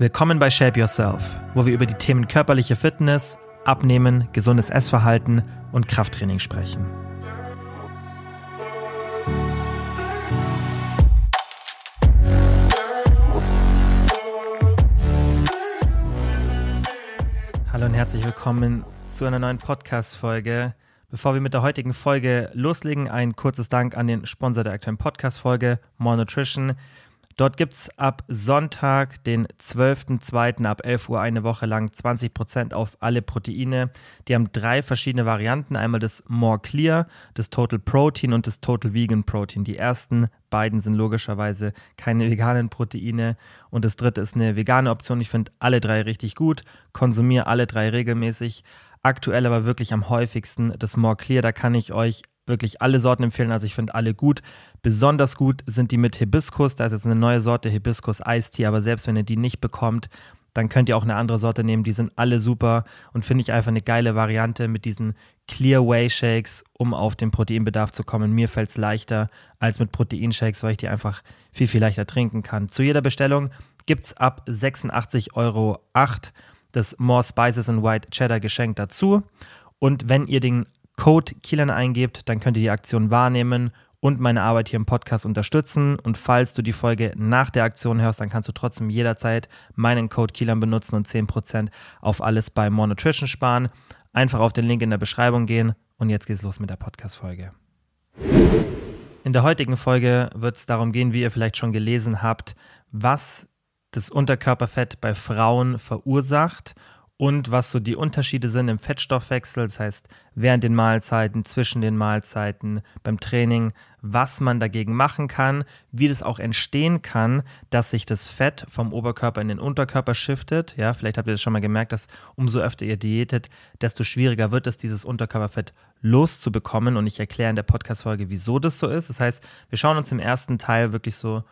Willkommen bei Shape Yourself, wo wir über die Themen körperliche Fitness, Abnehmen, gesundes Essverhalten und Krafttraining sprechen. Hallo und herzlich willkommen zu einer neuen Podcast-Folge. Bevor wir mit der heutigen Folge loslegen, ein kurzes Dank an den Sponsor der aktuellen Podcast-Folge, More Nutrition. Dort gibt es ab Sonntag, den 12.02. ab 11 Uhr eine Woche lang 20% auf alle Proteine. Die haben drei verschiedene Varianten. Einmal das More Clear, das Total Protein und das Total Vegan Protein. Die ersten beiden sind logischerweise keine veganen Proteine. Und das dritte ist eine vegane Option. Ich finde alle drei richtig gut. Konsumiere alle drei regelmäßig. Aktuell aber wirklich am häufigsten das More Clear. Da kann ich euch wirklich alle Sorten empfehlen. Also ich finde alle gut. Besonders gut sind die mit Hibiskus. Da ist jetzt eine neue Sorte Hibiskus Eistee, aber selbst wenn ihr die nicht bekommt, dann könnt ihr auch eine andere Sorte nehmen. Die sind alle super und finde ich einfach eine geile Variante mit diesen Clear Whey Shakes, um auf den Proteinbedarf zu kommen. Mir fällt es leichter als mit Proteinshakes, weil ich die einfach viel, viel leichter trinken kann. Zu jeder Bestellung gibt es ab 86,08 Euro das More Spices and White Cheddar Geschenk dazu. Und wenn ihr den Code Kielan eingebt, dann könnt ihr die Aktion wahrnehmen und meine Arbeit hier im Podcast unterstützen. Und falls du die Folge nach der Aktion hörst, dann kannst du trotzdem jederzeit meinen Code Kielan benutzen und 10% auf alles bei More Nutrition sparen. Einfach auf den Link in der Beschreibung gehen und jetzt geht's los mit der Podcast-Folge. In der heutigen Folge wird es darum gehen, wie ihr vielleicht schon gelesen habt, was das Unterkörperfett bei Frauen verursacht und was so die Unterschiede sind im Fettstoffwechsel, das heißt während den Mahlzeiten, zwischen den Mahlzeiten, beim Training, was man dagegen machen kann, wie das auch entstehen kann, dass sich das Fett vom Oberkörper in den Unterkörper shiftet. Ja, vielleicht habt ihr das schon mal gemerkt, dass umso öfter ihr diätet, desto schwieriger wird es, dieses Unterkörperfett loszubekommen. Und ich erkläre in der Podcast-Folge, wieso das so ist. Das heißt, wir schauen uns im ersten Teil wirklich so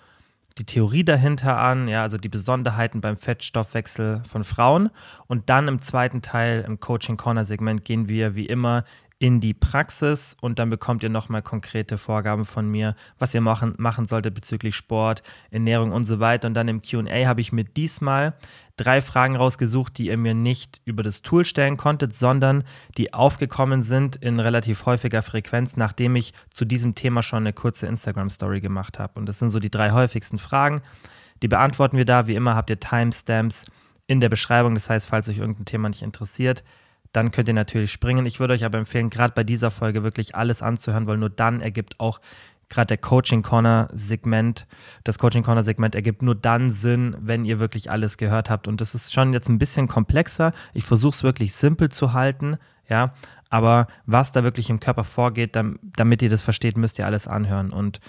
die Theorie dahinter an, ja, also die Besonderheiten beim Fettstoffwechsel von Frauen. Und dann im zweiten Teil, im Coaching Corner Segment, gehen wir wie immer in die Praxis und dann bekommt ihr nochmal konkrete Vorgaben von mir, was ihr machen, machen solltet bezüglich Sport, Ernährung und so weiter. Und dann im QA habe ich mir diesmal drei Fragen rausgesucht, die ihr mir nicht über das Tool stellen konntet, sondern die aufgekommen sind in relativ häufiger Frequenz, nachdem ich zu diesem Thema schon eine kurze Instagram-Story gemacht habe. Und das sind so die drei häufigsten Fragen. Die beantworten wir da. Wie immer habt ihr Timestamps in der Beschreibung. Das heißt, falls euch irgendein Thema nicht interessiert, dann könnt ihr natürlich springen. Ich würde euch aber empfehlen, gerade bei dieser Folge wirklich alles anzuhören, weil nur dann ergibt auch gerade der Coaching Corner Segment, das Coaching Corner Segment ergibt nur dann Sinn, wenn ihr wirklich alles gehört habt. Und das ist schon jetzt ein bisschen komplexer. Ich versuche es wirklich simpel zu halten, ja. Aber was da wirklich im Körper vorgeht, damit ihr das versteht, müsst ihr alles anhören. Und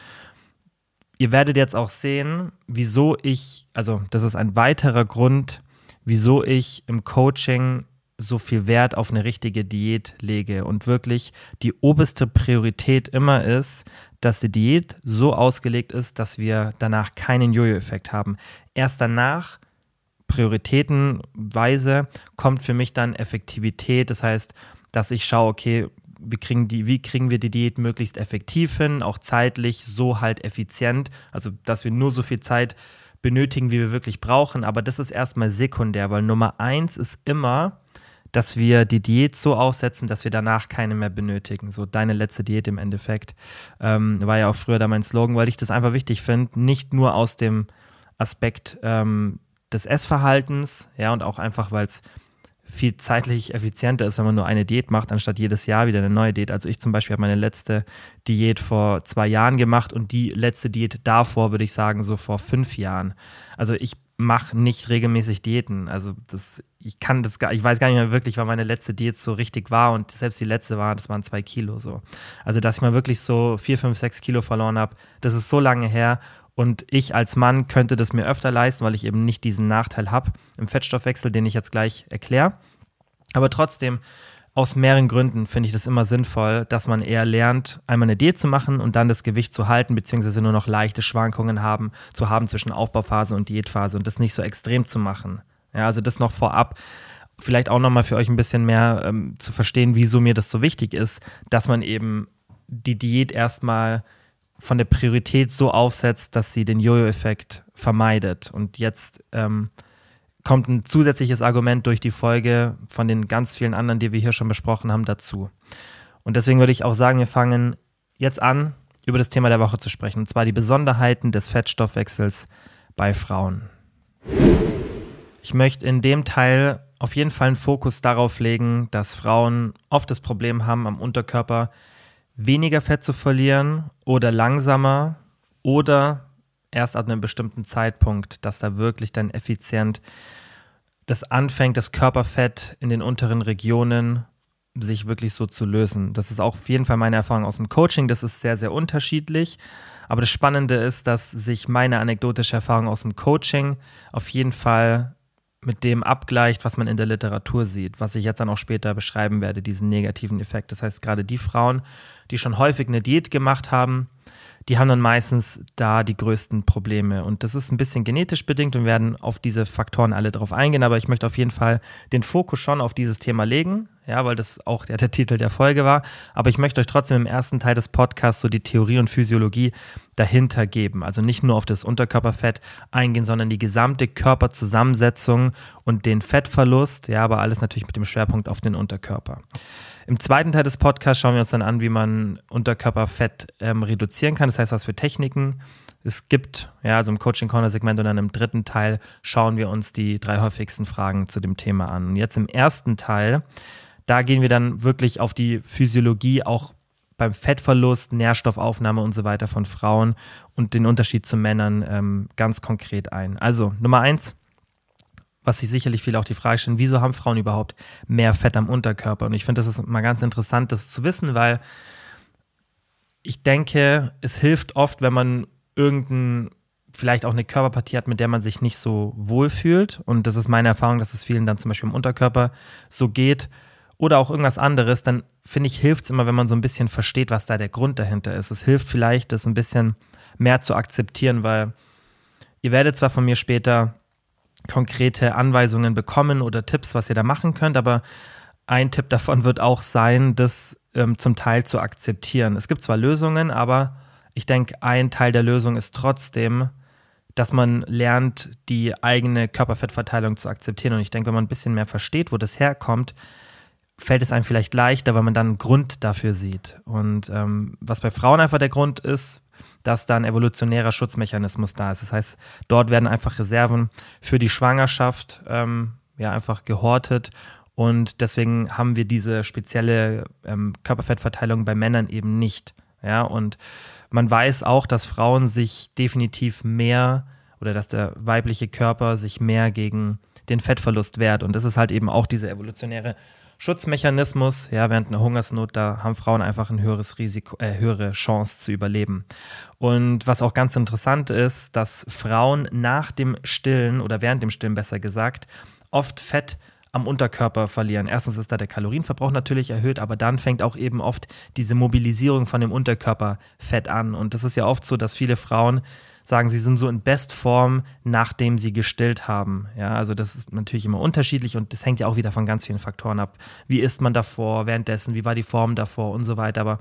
ihr werdet jetzt auch sehen, wieso ich, also das ist ein weiterer Grund, wieso ich im Coaching so viel Wert auf eine richtige Diät lege und wirklich die oberste Priorität immer ist, dass die Diät so ausgelegt ist, dass wir danach keinen Jojo-Effekt haben. Erst danach, prioritätenweise, kommt für mich dann Effektivität. Das heißt, dass ich schaue, okay, wie kriegen, die, wie kriegen wir die Diät möglichst effektiv hin, auch zeitlich so halt effizient, also dass wir nur so viel Zeit benötigen, wie wir wirklich brauchen. Aber das ist erstmal sekundär, weil Nummer eins ist immer, dass wir die Diät so aussetzen, dass wir danach keine mehr benötigen. So deine letzte Diät im Endeffekt. Ähm, war ja auch früher da mein Slogan, weil ich das einfach wichtig finde, nicht nur aus dem Aspekt ähm, des Essverhaltens, ja, und auch einfach, weil es viel zeitlich effizienter ist, wenn man nur eine Diät macht, anstatt jedes Jahr wieder eine neue Diät. Also ich zum Beispiel habe meine letzte Diät vor zwei Jahren gemacht und die letzte Diät davor, würde ich sagen, so vor fünf Jahren. Also ich mache nicht regelmäßig Diäten. Also das, ich kann das gar, ich weiß gar nicht mehr wirklich, wann meine letzte Diät so richtig war und selbst die letzte war, das waren zwei Kilo so. Also dass ich mal wirklich so vier, fünf, sechs Kilo verloren habe, das ist so lange her und ich als Mann könnte das mir öfter leisten, weil ich eben nicht diesen Nachteil habe im Fettstoffwechsel, den ich jetzt gleich erkläre. Aber trotzdem aus mehreren Gründen finde ich das immer sinnvoll, dass man eher lernt, einmal eine Diät zu machen und dann das Gewicht zu halten, beziehungsweise nur noch leichte Schwankungen haben, zu haben zwischen Aufbauphase und Diätphase und das nicht so extrem zu machen. Ja, also das noch vorab. Vielleicht auch nochmal für euch ein bisschen mehr ähm, zu verstehen, wieso mir das so wichtig ist, dass man eben die Diät erstmal von der Priorität so aufsetzt, dass sie den Jojo-Effekt vermeidet. Und jetzt ähm, kommt ein zusätzliches Argument durch die Folge von den ganz vielen anderen, die wir hier schon besprochen haben, dazu. Und deswegen würde ich auch sagen, wir fangen jetzt an, über das Thema der Woche zu sprechen, und zwar die Besonderheiten des Fettstoffwechsels bei Frauen. Ich möchte in dem Teil auf jeden Fall einen Fokus darauf legen, dass Frauen oft das Problem haben, am Unterkörper weniger Fett zu verlieren oder langsamer oder erst ab einem bestimmten Zeitpunkt, dass da wirklich dann effizient das anfängt, das Körperfett in den unteren Regionen sich wirklich so zu lösen. Das ist auch auf jeden Fall meine Erfahrung aus dem Coaching. Das ist sehr, sehr unterschiedlich. Aber das Spannende ist, dass sich meine anekdotische Erfahrung aus dem Coaching auf jeden Fall mit dem abgleicht, was man in der Literatur sieht, was ich jetzt dann auch später beschreiben werde, diesen negativen Effekt. Das heißt, gerade die Frauen, die schon häufig eine Diät gemacht haben, die haben dann meistens da die größten Probleme. Und das ist ein bisschen genetisch bedingt und werden auf diese Faktoren alle drauf eingehen. Aber ich möchte auf jeden Fall den Fokus schon auf dieses Thema legen, ja, weil das auch der, der Titel der Folge war. Aber ich möchte euch trotzdem im ersten Teil des Podcasts so die Theorie und Physiologie dahinter geben. Also nicht nur auf das Unterkörperfett eingehen, sondern die gesamte Körperzusammensetzung und den Fettverlust, ja, aber alles natürlich mit dem Schwerpunkt auf den Unterkörper. Im zweiten Teil des Podcasts schauen wir uns dann an, wie man Unterkörperfett ähm, reduzieren kann. Das heißt, was für Techniken es gibt. Ja, also im Coaching Corner Segment und dann im dritten Teil schauen wir uns die drei häufigsten Fragen zu dem Thema an. Und jetzt im ersten Teil, da gehen wir dann wirklich auf die Physiologie auch beim Fettverlust, Nährstoffaufnahme und so weiter von Frauen und den Unterschied zu Männern ähm, ganz konkret ein. Also Nummer eins, was sich sicherlich viele auch die Frage stellen, wieso haben Frauen überhaupt mehr Fett am Unterkörper? Und ich finde, das ist mal ganz interessant, das zu wissen, weil ich denke, es hilft oft, wenn man irgendein vielleicht auch eine Körperpartie hat, mit der man sich nicht so wohl fühlt. Und das ist meine Erfahrung, dass es vielen dann zum Beispiel im Unterkörper so geht oder auch irgendwas anderes, dann finde ich, hilft es immer, wenn man so ein bisschen versteht, was da der Grund dahinter ist. Es hilft vielleicht, das ein bisschen mehr zu akzeptieren, weil ihr werdet zwar von mir später konkrete Anweisungen bekommen oder Tipps, was ihr da machen könnt, aber ein Tipp davon wird auch sein, das ähm, zum Teil zu akzeptieren. Es gibt zwar Lösungen, aber ich denke, ein Teil der Lösung ist trotzdem, dass man lernt, die eigene Körperfettverteilung zu akzeptieren. Und ich denke, wenn man ein bisschen mehr versteht, wo das herkommt, fällt es einem vielleicht leichter, weil man dann einen Grund dafür sieht. Und ähm, was bei Frauen einfach der Grund ist, dass da ein evolutionärer Schutzmechanismus da ist. Das heißt, dort werden einfach Reserven für die Schwangerschaft ähm, ja einfach gehortet und deswegen haben wir diese spezielle ähm, Körperfettverteilung bei Männern eben nicht. Ja, und man weiß auch, dass Frauen sich definitiv mehr oder dass der weibliche Körper sich mehr gegen den Fettverlust wehrt. Und das ist halt eben auch diese evolutionäre Schutzmechanismus. Ja, während einer Hungersnot, da haben Frauen einfach ein höheres Risiko, äh, höhere Chance zu überleben. Und was auch ganz interessant ist, dass Frauen nach dem Stillen oder während dem Stillen besser gesagt oft Fett am Unterkörper verlieren. Erstens ist da der Kalorienverbrauch natürlich erhöht, aber dann fängt auch eben oft diese Mobilisierung von dem Unterkörperfett an. Und das ist ja oft so, dass viele Frauen sagen, sie sind so in Bestform, nachdem sie gestillt haben. Ja, also das ist natürlich immer unterschiedlich und das hängt ja auch wieder von ganz vielen Faktoren ab. Wie ist man davor, währenddessen, wie war die Form davor und so weiter. Aber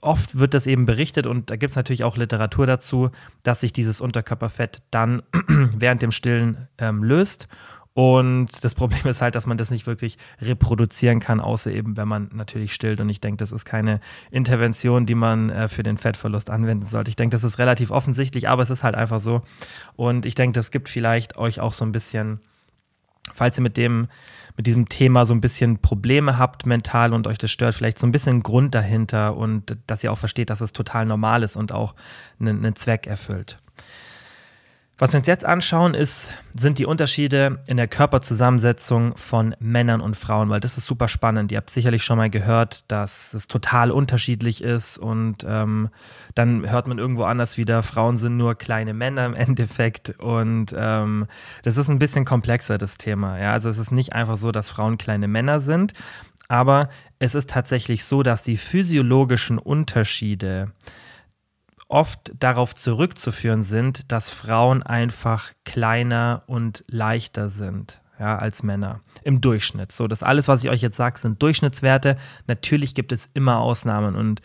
oft wird das eben berichtet und da gibt es natürlich auch Literatur dazu, dass sich dieses Unterkörperfett dann während dem Stillen ähm, löst und das Problem ist halt, dass man das nicht wirklich reproduzieren kann, außer eben, wenn man natürlich stillt. Und ich denke, das ist keine Intervention, die man äh, für den Fettverlust anwenden sollte. Ich denke, das ist relativ offensichtlich, aber es ist halt einfach so. Und ich denke, das gibt vielleicht euch auch so ein bisschen, falls ihr mit dem, mit diesem Thema so ein bisschen Probleme habt mental und euch das stört, vielleicht so ein bisschen Grund dahinter und dass ihr auch versteht, dass es total normal ist und auch einen, einen Zweck erfüllt. Was wir uns jetzt anschauen, ist, sind die Unterschiede in der Körperzusammensetzung von Männern und Frauen, weil das ist super spannend. Ihr habt sicherlich schon mal gehört, dass es total unterschiedlich ist und ähm, dann hört man irgendwo anders wieder, Frauen sind nur kleine Männer im Endeffekt und ähm, das ist ein bisschen komplexer, das Thema. Ja? Also es ist nicht einfach so, dass Frauen kleine Männer sind, aber es ist tatsächlich so, dass die physiologischen Unterschiede oft darauf zurückzuführen sind, dass Frauen einfach kleiner und leichter sind. Ja, als Männer im Durchschnitt. So, das alles, was ich euch jetzt sage, sind Durchschnittswerte. Natürlich gibt es immer Ausnahmen und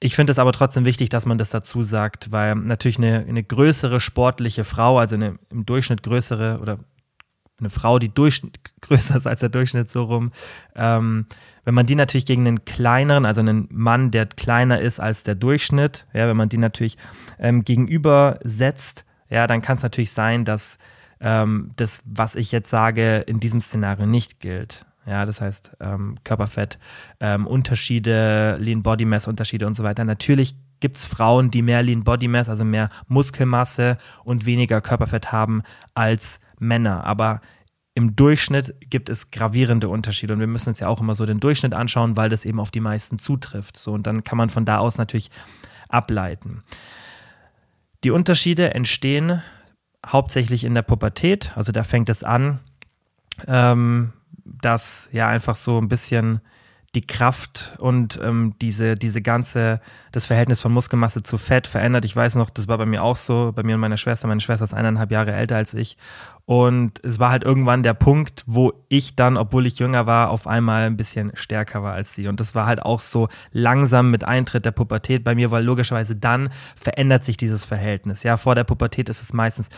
ich finde es aber trotzdem wichtig, dass man das dazu sagt, weil natürlich eine, eine größere sportliche Frau, also eine im Durchschnitt größere oder eine Frau, die größer ist als der Durchschnitt so rum, ähm, wenn man die natürlich gegen einen kleineren, also einen Mann, der kleiner ist als der Durchschnitt, ja, wenn man die natürlich ähm, gegenüber setzt, ja, dann kann es natürlich sein, dass ähm, das, was ich jetzt sage, in diesem Szenario nicht gilt. Ja, das heißt ähm, Körperfett, ähm, Unterschiede, Lean Body Mass Unterschiede und so weiter. Natürlich gibt es Frauen, die mehr Lean Body Mass, also mehr Muskelmasse und weniger Körperfett haben als Männer. Aber im Durchschnitt gibt es gravierende Unterschiede und wir müssen uns ja auch immer so den Durchschnitt anschauen, weil das eben auf die meisten zutrifft. So und dann kann man von da aus natürlich ableiten. Die Unterschiede entstehen hauptsächlich in der Pubertät, also da fängt es an, ähm, dass ja einfach so ein bisschen die Kraft und ähm, diese, diese ganze, das Verhältnis von Muskelmasse zu Fett verändert. Ich weiß noch, das war bei mir auch so, bei mir und meiner Schwester. Meine Schwester ist eineinhalb Jahre älter als ich. Und es war halt irgendwann der Punkt, wo ich dann, obwohl ich jünger war, auf einmal ein bisschen stärker war als sie. Und das war halt auch so langsam mit Eintritt der Pubertät bei mir, weil logischerweise dann verändert sich dieses Verhältnis. Ja, vor der Pubertät ist es meistens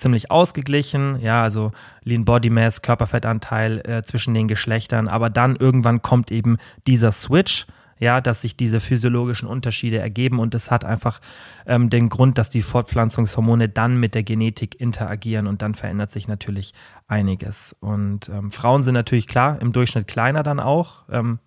ziemlich ausgeglichen, ja, also Lean Body Mass, Körperfettanteil äh, zwischen den Geschlechtern, aber dann irgendwann kommt eben dieser Switch, ja, dass sich diese physiologischen Unterschiede ergeben und es hat einfach ähm, den Grund, dass die Fortpflanzungshormone dann mit der Genetik interagieren und dann verändert sich natürlich einiges. Und ähm, Frauen sind natürlich klar im Durchschnitt kleiner dann auch. Ähm,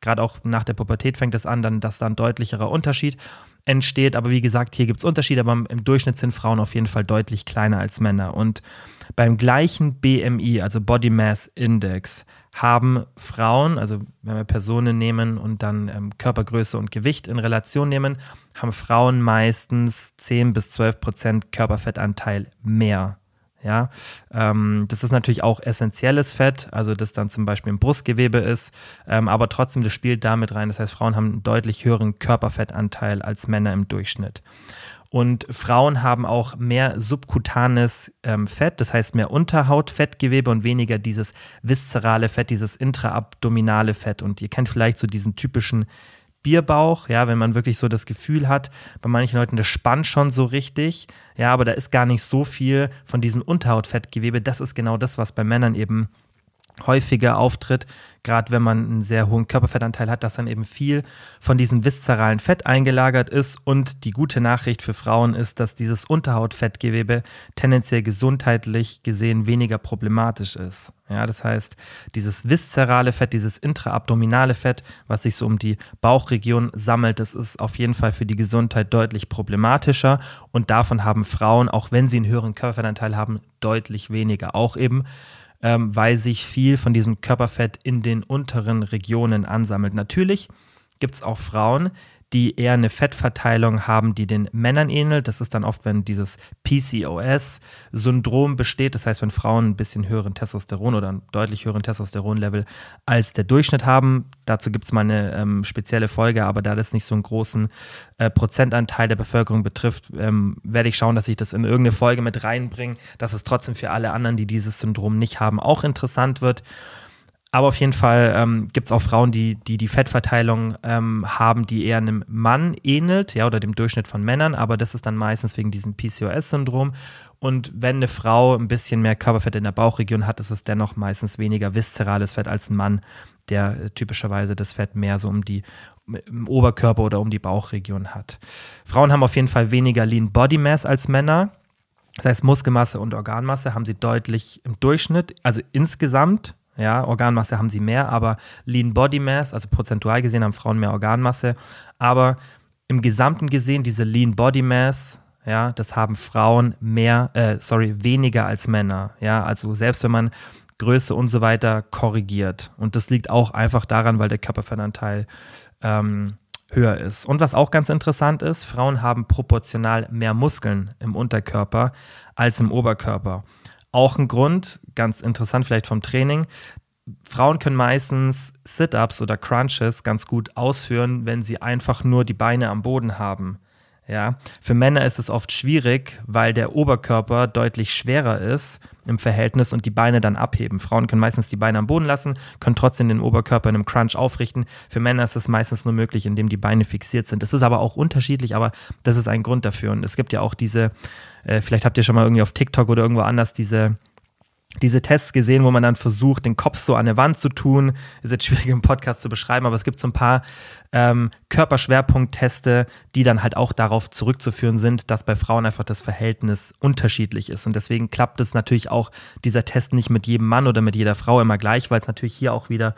Gerade auch nach der Pubertät fängt es an, dann, dass da ein deutlicherer Unterschied entsteht. Aber wie gesagt, hier gibt es Unterschiede, aber im Durchschnitt sind Frauen auf jeden Fall deutlich kleiner als Männer. Und beim gleichen BMI, also Body Mass Index, haben Frauen, also wenn wir Personen nehmen und dann ähm, Körpergröße und Gewicht in Relation nehmen, haben Frauen meistens 10 bis 12 Prozent Körperfettanteil mehr ja, ähm, das ist natürlich auch essentielles Fett, also das dann zum Beispiel im Brustgewebe ist, ähm, aber trotzdem, das spielt damit rein. Das heißt, Frauen haben einen deutlich höheren Körperfettanteil als Männer im Durchschnitt. Und Frauen haben auch mehr subkutanes ähm, Fett, das heißt mehr Unterhautfettgewebe und weniger dieses viszerale Fett, dieses intraabdominale Fett. Und ihr kennt vielleicht so diesen typischen Bierbauch, ja, wenn man wirklich so das Gefühl hat, bei manchen Leuten, das spannt schon so richtig, ja, aber da ist gar nicht so viel von diesem Unterhautfettgewebe. Das ist genau das, was bei Männern eben häufiger auftritt, gerade wenn man einen sehr hohen Körperfettanteil hat, dass dann eben viel von diesem viszeralen Fett eingelagert ist. Und die gute Nachricht für Frauen ist, dass dieses Unterhautfettgewebe tendenziell gesundheitlich gesehen weniger problematisch ist. Ja, das heißt, dieses viszerale Fett, dieses intraabdominale Fett, was sich so um die Bauchregion sammelt, das ist auf jeden Fall für die Gesundheit deutlich problematischer. Und davon haben Frauen, auch wenn sie einen höheren Körperfettanteil haben, deutlich weniger. Auch eben ähm, weil sich viel von diesem Körperfett in den unteren Regionen ansammelt. Natürlich gibt es auch Frauen, die eher eine Fettverteilung haben, die den Männern ähnelt. Das ist dann oft, wenn dieses PCOS-Syndrom besteht. Das heißt, wenn Frauen ein bisschen höheren Testosteron oder einen deutlich höheren Testosteronlevel als der Durchschnitt haben. Dazu gibt es mal eine ähm, spezielle Folge, aber da das nicht so einen großen äh, Prozentanteil der Bevölkerung betrifft, ähm, werde ich schauen, dass ich das in irgendeine Folge mit reinbringe, dass es trotzdem für alle anderen, die dieses Syndrom nicht haben, auch interessant wird. Aber auf jeden Fall ähm, gibt es auch Frauen, die, die die Fettverteilung ähm, haben, die eher einem Mann ähnelt, ja, oder dem Durchschnitt von Männern, aber das ist dann meistens wegen diesem PCOS-Syndrom. Und wenn eine Frau ein bisschen mehr Körperfett in der Bauchregion hat, ist es dennoch meistens weniger viszerales Fett als ein Mann, der typischerweise das Fett mehr so um die im Oberkörper oder um die Bauchregion hat. Frauen haben auf jeden Fall weniger Lean Body Mass als Männer. Das heißt, Muskelmasse und Organmasse haben sie deutlich im Durchschnitt, also insgesamt ja, Organmasse haben sie mehr, aber Lean Body Mass, also prozentual gesehen, haben Frauen mehr Organmasse. Aber im Gesamten gesehen, diese Lean Body Mass, ja, das haben Frauen mehr, äh, sorry, weniger als Männer. Ja, also selbst wenn man Größe und so weiter korrigiert. Und das liegt auch einfach daran, weil der Körperfettanteil ähm, höher ist. Und was auch ganz interessant ist, Frauen haben proportional mehr Muskeln im Unterkörper als im Oberkörper. Auch ein Grund, ganz interessant vielleicht vom Training, Frauen können meistens Sit-ups oder Crunches ganz gut ausführen, wenn sie einfach nur die Beine am Boden haben. Ja, für Männer ist es oft schwierig, weil der Oberkörper deutlich schwerer ist im Verhältnis und die Beine dann abheben. Frauen können meistens die Beine am Boden lassen, können trotzdem den Oberkörper in einem Crunch aufrichten. Für Männer ist es meistens nur möglich, indem die Beine fixiert sind. Das ist aber auch unterschiedlich, aber das ist ein Grund dafür. Und es gibt ja auch diese, äh, vielleicht habt ihr schon mal irgendwie auf TikTok oder irgendwo anders diese diese Tests gesehen, wo man dann versucht, den Kopf so an der Wand zu tun. Ist jetzt schwierig im Podcast zu beschreiben, aber es gibt so ein paar ähm, Körperschwerpunktteste, die dann halt auch darauf zurückzuführen sind, dass bei Frauen einfach das Verhältnis unterschiedlich ist. Und deswegen klappt es natürlich auch dieser Test nicht mit jedem Mann oder mit jeder Frau immer gleich, weil es natürlich hier auch wieder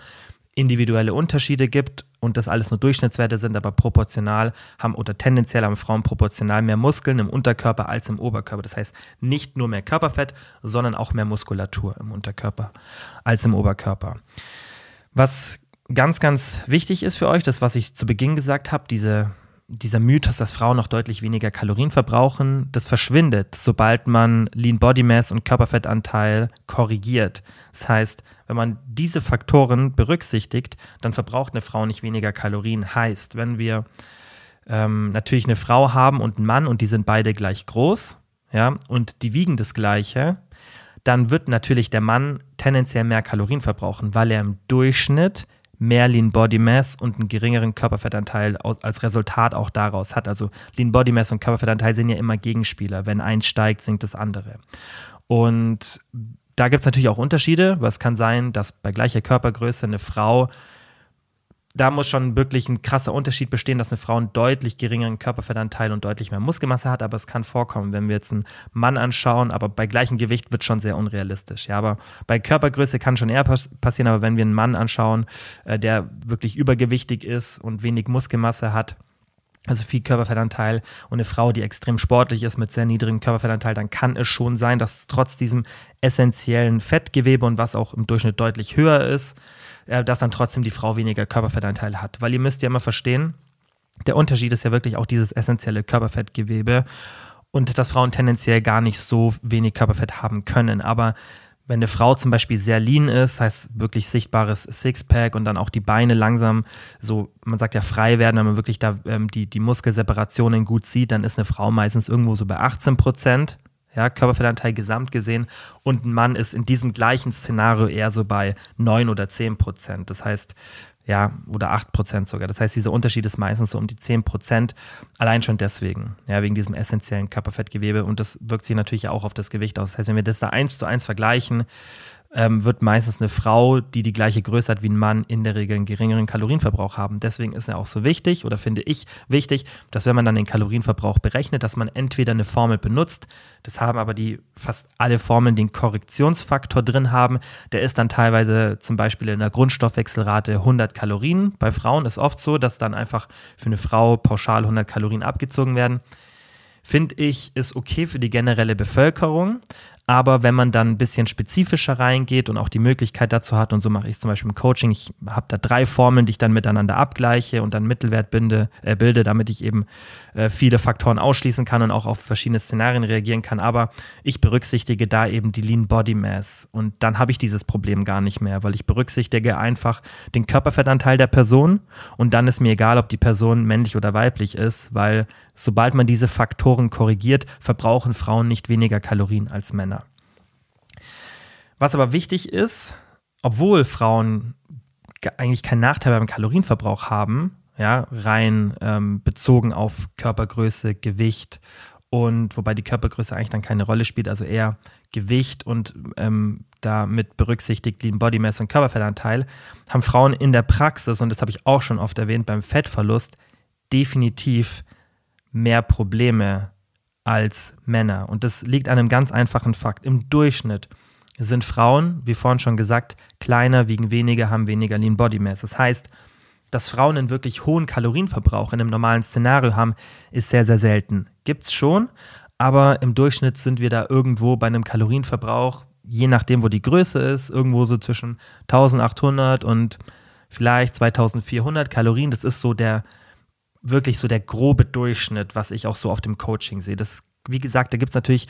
individuelle Unterschiede gibt und das alles nur Durchschnittswerte sind, aber proportional haben oder tendenziell haben Frauen proportional mehr Muskeln im Unterkörper als im Oberkörper. Das heißt nicht nur mehr Körperfett, sondern auch mehr Muskulatur im Unterkörper als im Oberkörper. Was ganz, ganz wichtig ist für euch, das, was ich zu Beginn gesagt habe, diese dieser Mythos, dass Frauen noch deutlich weniger Kalorien verbrauchen, das verschwindet, sobald man Lean Body Mass und Körperfettanteil korrigiert. Das heißt, wenn man diese Faktoren berücksichtigt, dann verbraucht eine Frau nicht weniger Kalorien. Heißt, wenn wir ähm, natürlich eine Frau haben und einen Mann und die sind beide gleich groß, ja, und die wiegen das Gleiche, dann wird natürlich der Mann tendenziell mehr Kalorien verbrauchen, weil er im Durchschnitt mehr Lean Body Mass und einen geringeren Körperfettanteil als Resultat auch daraus hat. Also Lean Body Mass und Körperfettanteil sind ja immer Gegenspieler. Wenn eins steigt, sinkt das andere. Und da gibt es natürlich auch Unterschiede, aber es kann sein, dass bei gleicher Körpergröße eine Frau da muss schon wirklich ein krasser Unterschied bestehen, dass eine Frau einen deutlich geringeren Körperfettanteil und deutlich mehr Muskelmasse hat, aber es kann vorkommen, wenn wir jetzt einen Mann anschauen, aber bei gleichem Gewicht wird schon sehr unrealistisch. Ja, aber bei Körpergröße kann schon eher passieren, aber wenn wir einen Mann anschauen, äh, der wirklich übergewichtig ist und wenig Muskelmasse hat, also viel Körperfettanteil und eine Frau, die extrem sportlich ist mit sehr niedrigem Körperfettanteil, dann kann es schon sein, dass trotz diesem essentiellen Fettgewebe und was auch im Durchschnitt deutlich höher ist, äh, dass dann trotzdem die Frau weniger Körperfettanteil hat. Weil ihr müsst ja immer verstehen, der Unterschied ist ja wirklich auch dieses essentielle Körperfettgewebe und dass Frauen tendenziell gar nicht so wenig Körperfett haben können. Aber wenn eine Frau zum Beispiel sehr lean ist, heißt wirklich sichtbares Sixpack und dann auch die Beine langsam so, man sagt ja frei werden, wenn man wirklich da ähm, die, die Muskelseparationen gut sieht, dann ist eine Frau meistens irgendwo so bei 18 Prozent ja, Körperfettanteil gesamt gesehen und ein Mann ist in diesem gleichen Szenario eher so bei 9 oder 10 Prozent. Das heißt, ja, oder 8 Prozent sogar. Das heißt, dieser Unterschied ist meistens so um die 10 Prozent, allein schon deswegen, ja, wegen diesem essentiellen Körperfettgewebe und das wirkt sich natürlich auch auf das Gewicht aus. Das heißt, wenn wir das da eins zu eins vergleichen, ähm, wird meistens eine Frau, die die gleiche Größe hat wie ein Mann, in der Regel einen geringeren Kalorienverbrauch haben. Deswegen ist es auch so wichtig oder finde ich wichtig, dass wenn man dann den Kalorienverbrauch berechnet, dass man entweder eine Formel benutzt, das haben aber die fast alle Formeln den Korrektionsfaktor drin haben, der ist dann teilweise zum Beispiel in der Grundstoffwechselrate 100 Kalorien. Bei Frauen ist oft so, dass dann einfach für eine Frau pauschal 100 Kalorien abgezogen werden finde ich, ist okay für die generelle Bevölkerung. Aber wenn man dann ein bisschen spezifischer reingeht und auch die Möglichkeit dazu hat, und so mache ich es zum Beispiel im Coaching, ich habe da drei Formeln, die ich dann miteinander abgleiche und dann Mittelwert binde, äh, bilde, damit ich eben äh, viele Faktoren ausschließen kann und auch auf verschiedene Szenarien reagieren kann. Aber ich berücksichtige da eben die Lean Body Mass. Und dann habe ich dieses Problem gar nicht mehr, weil ich berücksichtige einfach den Körperfettanteil der Person und dann ist mir egal, ob die Person männlich oder weiblich ist, weil sobald man diese Faktoren korrigiert, verbrauchen Frauen nicht weniger Kalorien als Männer. Was aber wichtig ist, obwohl Frauen eigentlich keinen Nachteil beim Kalorienverbrauch haben, ja, rein ähm, bezogen auf Körpergröße, Gewicht und wobei die Körpergröße eigentlich dann keine Rolle spielt, also eher Gewicht und ähm, damit berücksichtigt Lean Body Mass und Körperfettanteil, haben Frauen in der Praxis, und das habe ich auch schon oft erwähnt, beim Fettverlust definitiv mehr Probleme als Männer. Und das liegt an einem ganz einfachen Fakt. Im Durchschnitt sind Frauen, wie vorhin schon gesagt, kleiner, wiegen weniger, haben weniger Lean Body Mass. Das heißt, dass Frauen einen wirklich hohen Kalorienverbrauch in einem normalen Szenario haben, ist sehr, sehr selten. Gibt es schon, aber im Durchschnitt sind wir da irgendwo bei einem Kalorienverbrauch, je nachdem, wo die Größe ist, irgendwo so zwischen 1800 und vielleicht 2400 Kalorien. Das ist so der wirklich so der grobe Durchschnitt, was ich auch so auf dem Coaching sehe. Das wie gesagt, da gibt es natürlich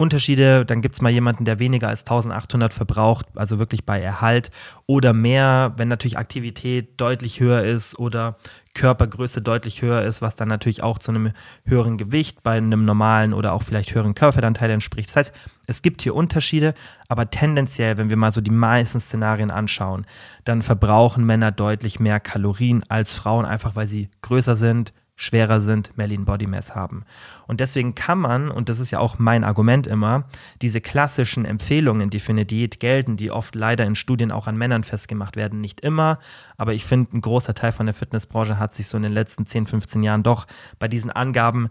Unterschiede, dann gibt es mal jemanden, der weniger als 1800 verbraucht, also wirklich bei Erhalt oder mehr, wenn natürlich Aktivität deutlich höher ist oder Körpergröße deutlich höher ist, was dann natürlich auch zu einem höheren Gewicht bei einem normalen oder auch vielleicht höheren Körperfettanteil entspricht. Das heißt, es gibt hier Unterschiede, aber tendenziell, wenn wir mal so die meisten Szenarien anschauen, dann verbrauchen Männer deutlich mehr Kalorien als Frauen, einfach weil sie größer sind, schwerer sind, mehr Lean Body Mass haben. Und deswegen kann man, und das ist ja auch mein Argument immer, diese klassischen Empfehlungen, die für eine Diät gelten, die oft leider in Studien auch an Männern festgemacht werden, nicht immer, aber ich finde, ein großer Teil von der Fitnessbranche hat sich so in den letzten 10, 15 Jahren doch bei diesen Angaben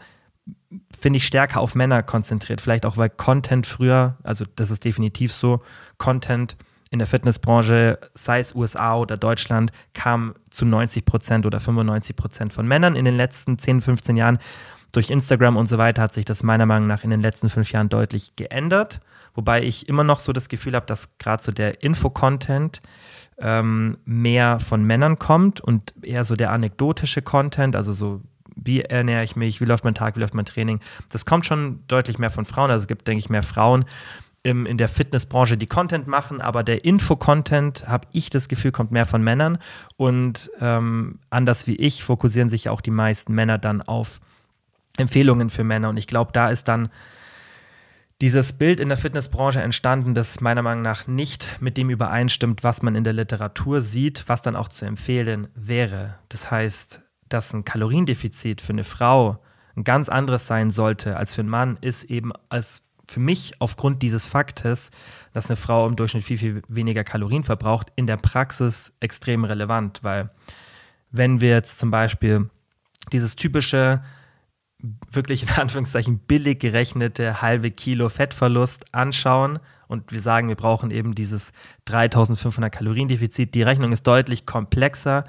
finde ich, stärker auf Männer konzentriert. Vielleicht auch, weil Content früher, also das ist definitiv so, Content in der Fitnessbranche, sei es USA oder Deutschland, kam zu 90 Prozent oder 95 Prozent von Männern in den letzten 10, 15 Jahren. Durch Instagram und so weiter hat sich das meiner Meinung nach in den letzten fünf Jahren deutlich geändert. Wobei ich immer noch so das Gefühl habe, dass gerade so der Info-Content ähm, mehr von Männern kommt und eher so der anekdotische Content, also so wie ernähre ich mich, wie läuft mein Tag, wie läuft mein Training. Das kommt schon deutlich mehr von Frauen. Also es gibt, denke ich, mehr Frauen im, in der Fitnessbranche, die Content machen, aber der Info-Content, habe ich das Gefühl, kommt mehr von Männern. Und ähm, anders wie ich fokussieren sich auch die meisten Männer dann auf Empfehlungen für Männer. Und ich glaube, da ist dann dieses Bild in der Fitnessbranche entstanden, das meiner Meinung nach nicht mit dem übereinstimmt, was man in der Literatur sieht, was dann auch zu empfehlen wäre. Das heißt, dass ein Kaloriendefizit für eine Frau ein ganz anderes sein sollte als für einen Mann, ist eben als für mich aufgrund dieses Faktes, dass eine Frau im Durchschnitt viel, viel weniger Kalorien verbraucht, in der Praxis extrem relevant, weil wenn wir jetzt zum Beispiel dieses typische, wirklich in Anführungszeichen billig gerechnete halbe Kilo Fettverlust anschauen und wir sagen, wir brauchen eben dieses 3500 Kaloriendefizit, die Rechnung ist deutlich komplexer,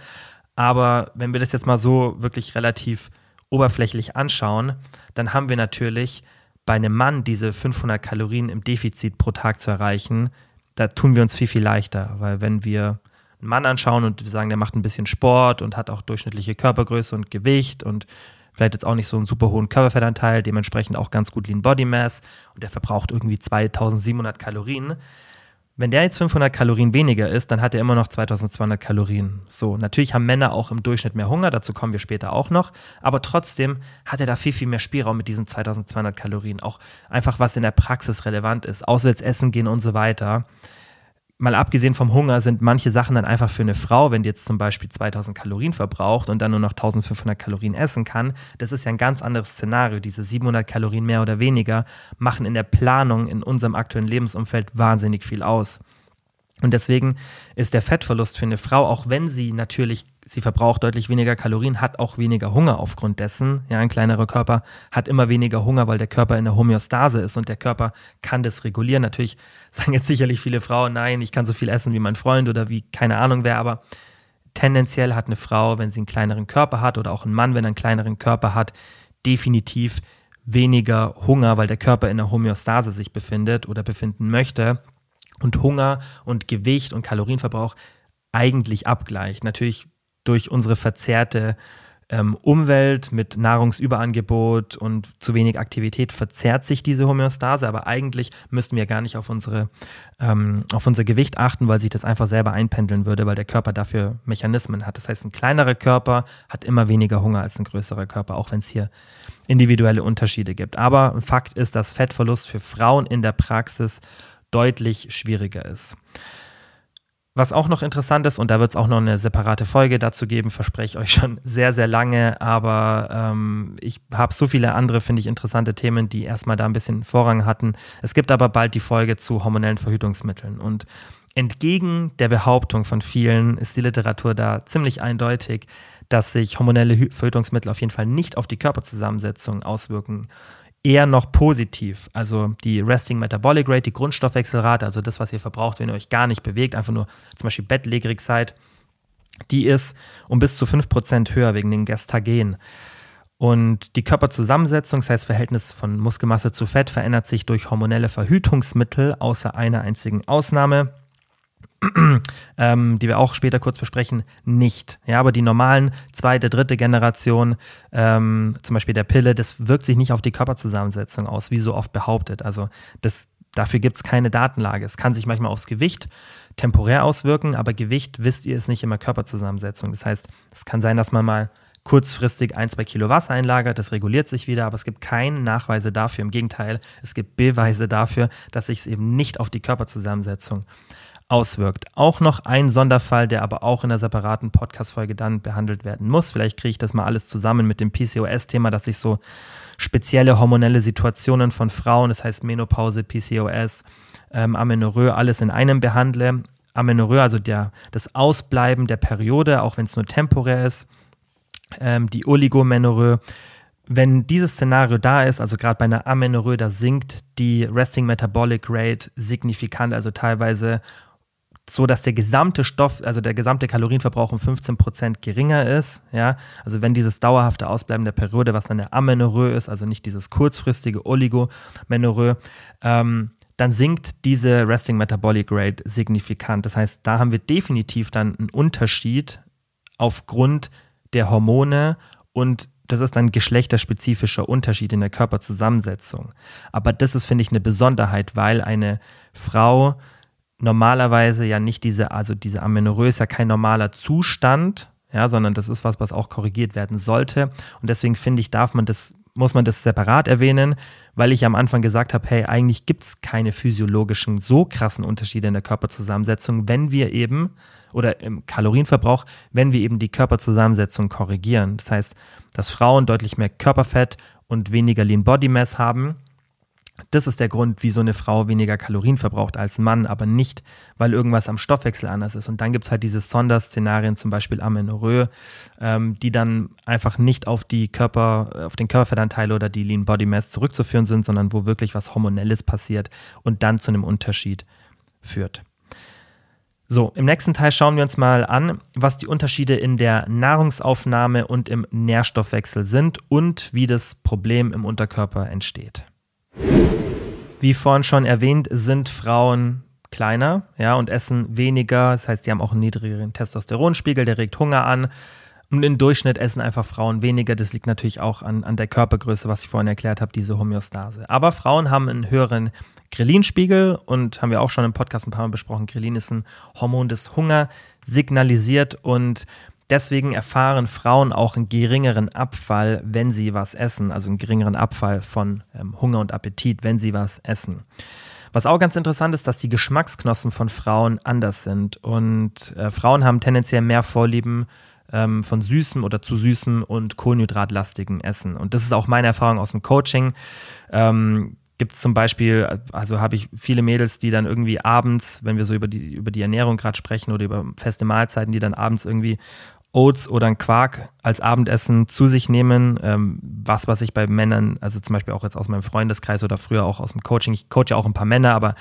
aber wenn wir das jetzt mal so wirklich relativ oberflächlich anschauen, dann haben wir natürlich bei einem Mann diese 500 Kalorien im Defizit pro Tag zu erreichen, da tun wir uns viel, viel leichter, weil wenn wir einen Mann anschauen und sagen, der macht ein bisschen Sport und hat auch durchschnittliche Körpergröße und Gewicht und vielleicht jetzt auch nicht so einen super hohen Körperfettanteil, dementsprechend auch ganz gut Lean Body Mass und der verbraucht irgendwie 2700 Kalorien, wenn der jetzt 500 Kalorien weniger ist, dann hat er immer noch 2200 Kalorien. So, natürlich haben Männer auch im Durchschnitt mehr Hunger, dazu kommen wir später auch noch, aber trotzdem hat er da viel, viel mehr Spielraum mit diesen 2200 Kalorien. Auch einfach, was in der Praxis relevant ist, auswärts essen gehen und so weiter mal abgesehen vom Hunger sind manche Sachen dann einfach für eine Frau, wenn die jetzt zum Beispiel 2000 Kalorien verbraucht und dann nur noch 1500 Kalorien essen kann, das ist ja ein ganz anderes Szenario. Diese 700 Kalorien mehr oder weniger machen in der Planung in unserem aktuellen Lebensumfeld wahnsinnig viel aus. Und deswegen ist der Fettverlust für eine Frau, auch wenn sie natürlich, sie verbraucht deutlich weniger Kalorien, hat auch weniger Hunger aufgrund dessen. Ja, ein kleinerer Körper hat immer weniger Hunger, weil der Körper in der Homöostase ist und der Körper kann das regulieren. Natürlich sagen jetzt sicherlich viele Frauen, nein, ich kann so viel essen wie mein Freund oder wie keine Ahnung wer, aber tendenziell hat eine Frau, wenn sie einen kleineren Körper hat oder auch ein Mann, wenn er einen kleineren Körper hat, definitiv weniger Hunger, weil der Körper in der Homöostase sich befindet oder befinden möchte und Hunger und Gewicht und Kalorienverbrauch eigentlich abgleicht. Natürlich durch unsere verzerrte ähm, Umwelt mit Nahrungsüberangebot und zu wenig Aktivität verzerrt sich diese Homöostase, aber eigentlich müssten wir gar nicht auf, unsere, ähm, auf unser Gewicht achten, weil sich das einfach selber einpendeln würde, weil der Körper dafür Mechanismen hat. Das heißt, ein kleinerer Körper hat immer weniger Hunger als ein größerer Körper, auch wenn es hier individuelle Unterschiede gibt. Aber Fakt ist, dass Fettverlust für Frauen in der Praxis deutlich schwieriger ist. Was auch noch interessant ist, und da wird es auch noch eine separate Folge dazu geben, verspreche ich euch schon sehr, sehr lange, aber ähm, ich habe so viele andere, finde ich, interessante Themen, die erstmal da ein bisschen Vorrang hatten. Es gibt aber bald die Folge zu hormonellen Verhütungsmitteln und entgegen der Behauptung von vielen ist die Literatur da ziemlich eindeutig, dass sich hormonelle Verhütungsmittel auf jeden Fall nicht auf die Körperzusammensetzung auswirken eher noch positiv. Also die Resting Metabolic Rate, die Grundstoffwechselrate, also das, was ihr verbraucht, wenn ihr euch gar nicht bewegt, einfach nur zum Beispiel bettlägerig seid, die ist um bis zu 5% höher wegen den Gestagen. Und die Körperzusammensetzung, das heißt Verhältnis von Muskelmasse zu Fett, verändert sich durch hormonelle Verhütungsmittel, außer einer einzigen Ausnahme ähm, die wir auch später kurz besprechen, nicht. Ja, aber die normalen zweite, dritte Generation, ähm, zum Beispiel der Pille, das wirkt sich nicht auf die Körperzusammensetzung aus, wie so oft behauptet. Also das, dafür gibt es keine Datenlage. Es kann sich manchmal aufs Gewicht temporär auswirken, aber Gewicht, wisst ihr, ist nicht immer Körperzusammensetzung. Das heißt, es kann sein, dass man mal kurzfristig ein, zwei Kilo Wasser einlagert, das reguliert sich wieder, aber es gibt keine Nachweise dafür. Im Gegenteil, es gibt Beweise dafür, dass sich es eben nicht auf die Körperzusammensetzung auswirkt. Auch noch ein Sonderfall, der aber auch in einer separaten Podcast-Folge dann behandelt werden muss. Vielleicht kriege ich das mal alles zusammen mit dem PCOS-Thema, dass ich so spezielle hormonelle Situationen von Frauen, das heißt Menopause, PCOS, ähm, Amenorrhoe, alles in einem behandle. Amenorrhoe, also der, das Ausbleiben der Periode, auch wenn es nur temporär ist, ähm, die Oligomenorrhoe. Wenn dieses Szenario da ist, also gerade bei einer Amenorrhoe, da sinkt die Resting Metabolic Rate signifikant, also teilweise so, dass der gesamte Stoff, also der gesamte Kalorienverbrauch um 15 Prozent geringer ist. Ja, also wenn dieses dauerhafte Ausbleiben der Periode, was dann eine Amenorrhoe ist, also nicht dieses kurzfristige Oligomenorrhoe, ähm, dann sinkt diese Resting Metabolic Rate signifikant. Das heißt, da haben wir definitiv dann einen Unterschied aufgrund der Hormone und das ist ein geschlechterspezifischer Unterschied in der Körperzusammensetzung. Aber das ist, finde ich, eine Besonderheit, weil eine Frau normalerweise ja nicht diese, also diese Amenorrhoe ist ja kein normaler Zustand, ja, sondern das ist was, was auch korrigiert werden sollte. Und deswegen finde ich, darf man das, muss man das separat erwähnen, weil ich am Anfang gesagt habe, hey, eigentlich gibt es keine physiologischen, so krassen Unterschiede in der Körperzusammensetzung, wenn wir eben, oder im Kalorienverbrauch, wenn wir eben die Körperzusammensetzung korrigieren. Das heißt, dass Frauen deutlich mehr Körperfett und weniger Lean Body Mass haben das ist der Grund, wie so eine Frau weniger Kalorien verbraucht als ein Mann, aber nicht, weil irgendwas am Stoffwechsel anders ist. Und dann gibt es halt diese Sonderszenarien, zum Beispiel Amenorrhoe, ähm, die dann einfach nicht auf die Körper, auf den Körperfettanteil oder die Lean Body Mass zurückzuführen sind, sondern wo wirklich was Hormonelles passiert und dann zu einem Unterschied führt. So, im nächsten Teil schauen wir uns mal an, was die Unterschiede in der Nahrungsaufnahme und im Nährstoffwechsel sind und wie das Problem im Unterkörper entsteht. Wie vorhin schon erwähnt, sind Frauen kleiner, ja, und essen weniger. Das heißt, die haben auch einen niedrigeren Testosteronspiegel, der regt Hunger an. Und im Durchschnitt essen einfach Frauen weniger. Das liegt natürlich auch an, an der Körpergröße, was ich vorhin erklärt habe, diese Homöostase. Aber Frauen haben einen höheren Ghrelin-Spiegel und haben wir auch schon im Podcast ein paar Mal besprochen. Ghrelin ist ein Hormon des Hunger signalisiert und Deswegen erfahren Frauen auch einen geringeren Abfall, wenn sie was essen, also einen geringeren Abfall von ähm, Hunger und Appetit, wenn sie was essen. Was auch ganz interessant ist, dass die Geschmacksknospen von Frauen anders sind. Und äh, Frauen haben tendenziell mehr Vorlieben ähm, von süßem oder zu süßem und kohlenhydratlastigem Essen. Und das ist auch meine Erfahrung aus dem Coaching. Ähm, gibt es zum Beispiel, also habe ich viele Mädels, die dann irgendwie abends, wenn wir so über die, über die Ernährung gerade sprechen oder über feste Mahlzeiten, die dann abends irgendwie Oats oder ein Quark als Abendessen zu sich nehmen. Ähm, was, was ich bei Männern, also zum Beispiel auch jetzt aus meinem Freundeskreis oder früher auch aus dem Coaching, ich coache ja auch ein paar Männer, aber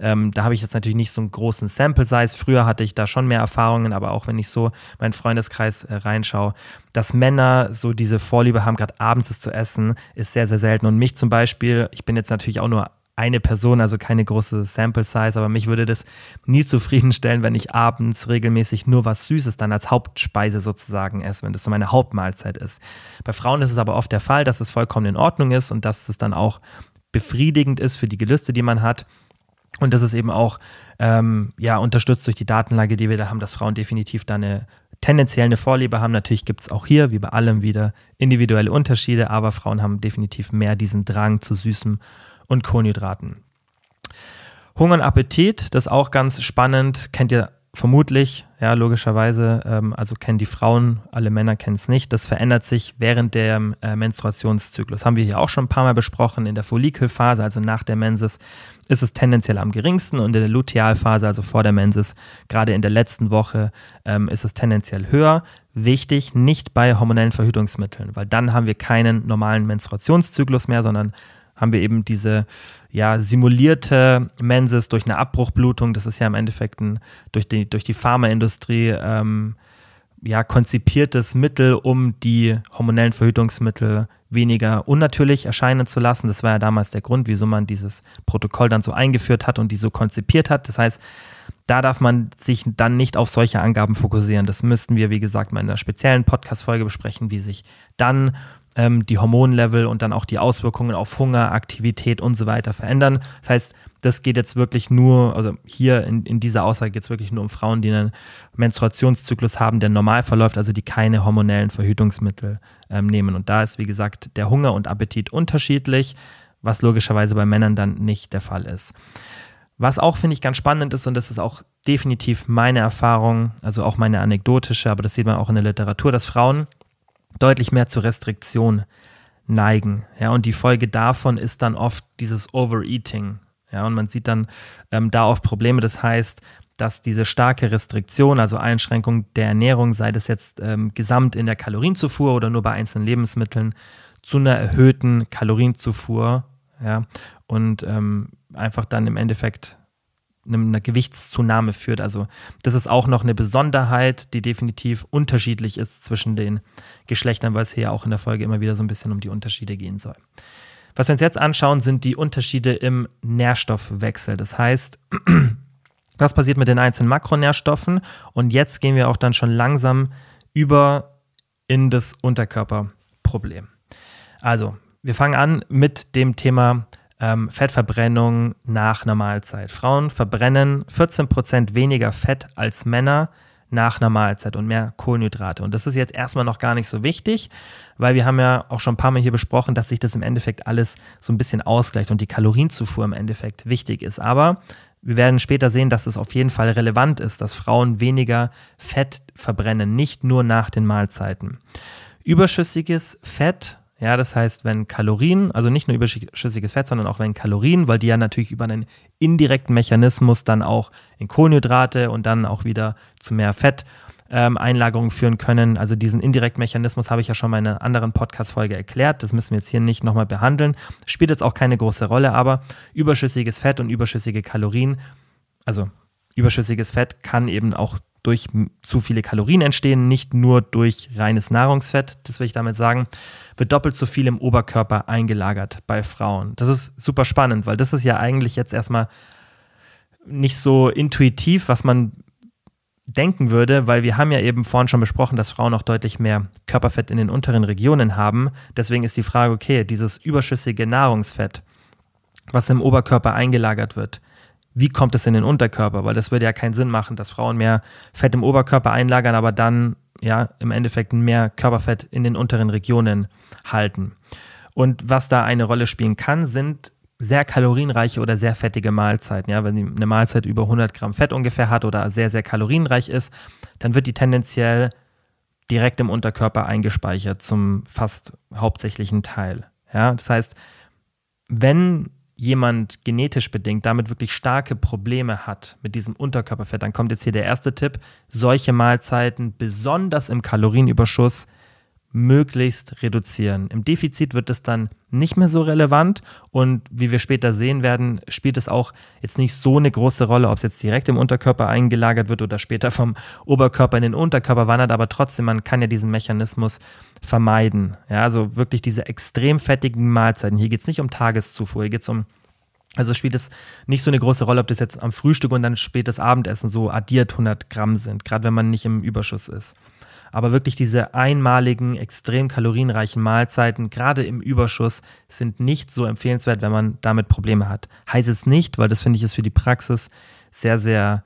ähm, da habe ich jetzt natürlich nicht so einen großen Sample-Size. Früher hatte ich da schon mehr Erfahrungen, aber auch wenn ich so meinen Freundeskreis äh, reinschaue, dass Männer so diese Vorliebe haben, gerade abends es zu essen, ist sehr, sehr selten. Und mich zum Beispiel, ich bin jetzt natürlich auch nur eine Person, also keine große Sample Size, aber mich würde das nie zufriedenstellen, wenn ich abends regelmäßig nur was Süßes dann als Hauptspeise sozusagen esse, wenn das so meine Hauptmahlzeit ist. Bei Frauen ist es aber oft der Fall, dass es vollkommen in Ordnung ist und dass es dann auch befriedigend ist für die Gelüste, die man hat. Und das ist eben auch ähm, ja, unterstützt durch die Datenlage, die wir da haben, dass Frauen definitiv da eine tendenziell eine Vorliebe haben. Natürlich gibt es auch hier, wie bei allem, wieder individuelle Unterschiede, aber Frauen haben definitiv mehr diesen Drang zu süßem und Kohlenhydraten. Hunger und Appetit, das ist auch ganz spannend, kennt ihr vermutlich, ja, logischerweise, ähm, also kennen die Frauen, alle Männer kennen es nicht. Das verändert sich während dem äh, Menstruationszyklus. Haben wir hier auch schon ein paar Mal besprochen. In der Follikelphase, also nach der Menses, ist es tendenziell am geringsten und in der Lutealphase, also vor der Menses, gerade in der letzten Woche, ähm, ist es tendenziell höher. Wichtig, nicht bei hormonellen Verhütungsmitteln, weil dann haben wir keinen normalen Menstruationszyklus mehr, sondern haben wir eben diese ja, simulierte Menses durch eine Abbruchblutung. Das ist ja im Endeffekt ein, durch, die, durch die Pharmaindustrie ähm, ja, konzipiertes Mittel, um die hormonellen Verhütungsmittel weniger unnatürlich erscheinen zu lassen. Das war ja damals der Grund, wieso man dieses Protokoll dann so eingeführt hat und die so konzipiert hat. Das heißt, da darf man sich dann nicht auf solche Angaben fokussieren. Das müssten wir, wie gesagt, mal in einer speziellen Podcast-Folge besprechen, wie sich dann ähm, die Hormonlevel und dann auch die Auswirkungen auf Hunger, Aktivität und so weiter verändern. Das heißt, das geht jetzt wirklich nur, also hier in, in dieser Aussage geht es wirklich nur um Frauen, die einen Menstruationszyklus haben, der normal verläuft, also die keine hormonellen Verhütungsmittel ähm, nehmen. Und da ist, wie gesagt, der Hunger und Appetit unterschiedlich, was logischerweise bei Männern dann nicht der Fall ist. Was auch, finde ich, ganz spannend ist, und das ist auch definitiv meine Erfahrung, also auch meine anekdotische, aber das sieht man auch in der Literatur, dass Frauen deutlich mehr zur Restriktion neigen. Ja, und die Folge davon ist dann oft dieses Overeating. Ja, und man sieht dann ähm, da oft Probleme. Das heißt, dass diese starke Restriktion, also Einschränkung der Ernährung, sei das jetzt ähm, gesamt in der Kalorienzufuhr oder nur bei einzelnen Lebensmitteln, zu einer erhöhten Kalorienzufuhr, ja, und ähm, einfach dann im Endeffekt einer Gewichtszunahme führt. Also das ist auch noch eine Besonderheit, die definitiv unterschiedlich ist zwischen den Geschlechtern, weil es hier auch in der Folge immer wieder so ein bisschen um die Unterschiede gehen soll. Was wir uns jetzt anschauen, sind die Unterschiede im Nährstoffwechsel. Das heißt, was passiert mit den einzelnen Makronährstoffen? Und jetzt gehen wir auch dann schon langsam über in das Unterkörperproblem. Also, wir fangen an mit dem Thema ähm, Fettverbrennung nach einer Mahlzeit. Frauen verbrennen 14% weniger Fett als Männer nach einer Mahlzeit und mehr Kohlenhydrate. Und das ist jetzt erstmal noch gar nicht so wichtig, weil wir haben ja auch schon ein paar Mal hier besprochen, dass sich das im Endeffekt alles so ein bisschen ausgleicht und die Kalorienzufuhr im Endeffekt wichtig ist. Aber wir werden später sehen, dass es auf jeden Fall relevant ist, dass Frauen weniger Fett verbrennen, nicht nur nach den Mahlzeiten. Überschüssiges Fett ja, das heißt, wenn Kalorien, also nicht nur überschüssiges Fett, sondern auch wenn Kalorien, weil die ja natürlich über einen indirekten Mechanismus dann auch in Kohlenhydrate und dann auch wieder zu mehr Fetteinlagerungen ähm, führen können. Also diesen indirekten Mechanismus habe ich ja schon mal in einer anderen Podcast-Folge erklärt. Das müssen wir jetzt hier nicht nochmal behandeln. Spielt jetzt auch keine große Rolle, aber überschüssiges Fett und überschüssige Kalorien, also überschüssiges Fett kann eben auch durch zu viele Kalorien entstehen, nicht nur durch reines Nahrungsfett, das will ich damit sagen, wird doppelt so viel im Oberkörper eingelagert bei Frauen. Das ist super spannend, weil das ist ja eigentlich jetzt erstmal nicht so intuitiv, was man denken würde, weil wir haben ja eben vorhin schon besprochen, dass Frauen auch deutlich mehr Körperfett in den unteren Regionen haben. Deswegen ist die Frage, okay, dieses überschüssige Nahrungsfett, was im Oberkörper eingelagert wird, wie kommt es in den Unterkörper? Weil das würde ja keinen Sinn machen, dass Frauen mehr Fett im Oberkörper einlagern, aber dann ja im Endeffekt mehr Körperfett in den unteren Regionen halten. Und was da eine Rolle spielen kann, sind sehr kalorienreiche oder sehr fettige Mahlzeiten. Ja, wenn eine Mahlzeit über 100 Gramm Fett ungefähr hat oder sehr, sehr kalorienreich ist, dann wird die tendenziell direkt im Unterkörper eingespeichert zum fast hauptsächlichen Teil. Ja, das heißt, wenn jemand genetisch bedingt damit wirklich starke Probleme hat mit diesem Unterkörperfett, dann kommt jetzt hier der erste Tipp, solche Mahlzeiten besonders im Kalorienüberschuss möglichst reduzieren. Im Defizit wird es dann nicht mehr so relevant und wie wir später sehen werden, spielt es auch jetzt nicht so eine große Rolle, ob es jetzt direkt im Unterkörper eingelagert wird oder später vom Oberkörper in den Unterkörper wandert, aber trotzdem, man kann ja diesen Mechanismus vermeiden. Ja, also wirklich diese extrem fettigen Mahlzeiten. Hier geht es nicht um Tageszufuhr, hier geht es um also spielt es nicht so eine große Rolle, ob das jetzt am Frühstück und dann spätes Abendessen so addiert 100 Gramm sind, gerade wenn man nicht im Überschuss ist aber wirklich diese einmaligen, extrem kalorienreichen Mahlzeiten, gerade im Überschuss, sind nicht so empfehlenswert, wenn man damit Probleme hat. Heißt es nicht, weil das finde ich ist für die Praxis sehr, sehr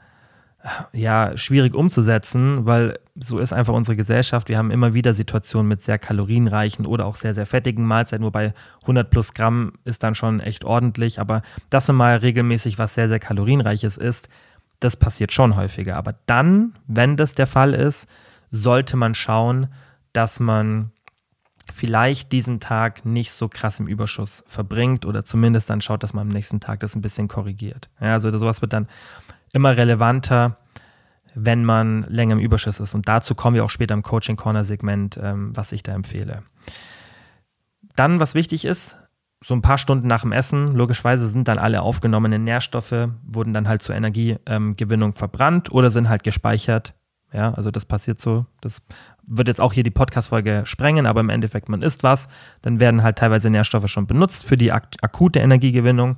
ja, schwierig umzusetzen, weil so ist einfach unsere Gesellschaft. Wir haben immer wieder Situationen mit sehr kalorienreichen oder auch sehr, sehr fettigen Mahlzeiten, wobei 100 plus Gramm ist dann schon echt ordentlich. Aber dass man mal regelmäßig was sehr, sehr kalorienreiches ist, das passiert schon häufiger. Aber dann, wenn das der Fall ist, sollte man schauen, dass man vielleicht diesen Tag nicht so krass im Überschuss verbringt oder zumindest dann schaut, dass man am nächsten Tag das ein bisschen korrigiert. Ja, also sowas wird dann immer relevanter, wenn man länger im Überschuss ist. Und dazu kommen wir auch später im Coaching Corner Segment, ähm, was ich da empfehle. Dann, was wichtig ist, so ein paar Stunden nach dem Essen, logischerweise sind dann alle aufgenommenen Nährstoffe, wurden dann halt zur Energiegewinnung ähm, verbrannt oder sind halt gespeichert ja, also das passiert so. Das wird jetzt auch hier die Podcast-Folge sprengen, aber im Endeffekt, man isst was, dann werden halt teilweise Nährstoffe schon benutzt für die ak akute Energiegewinnung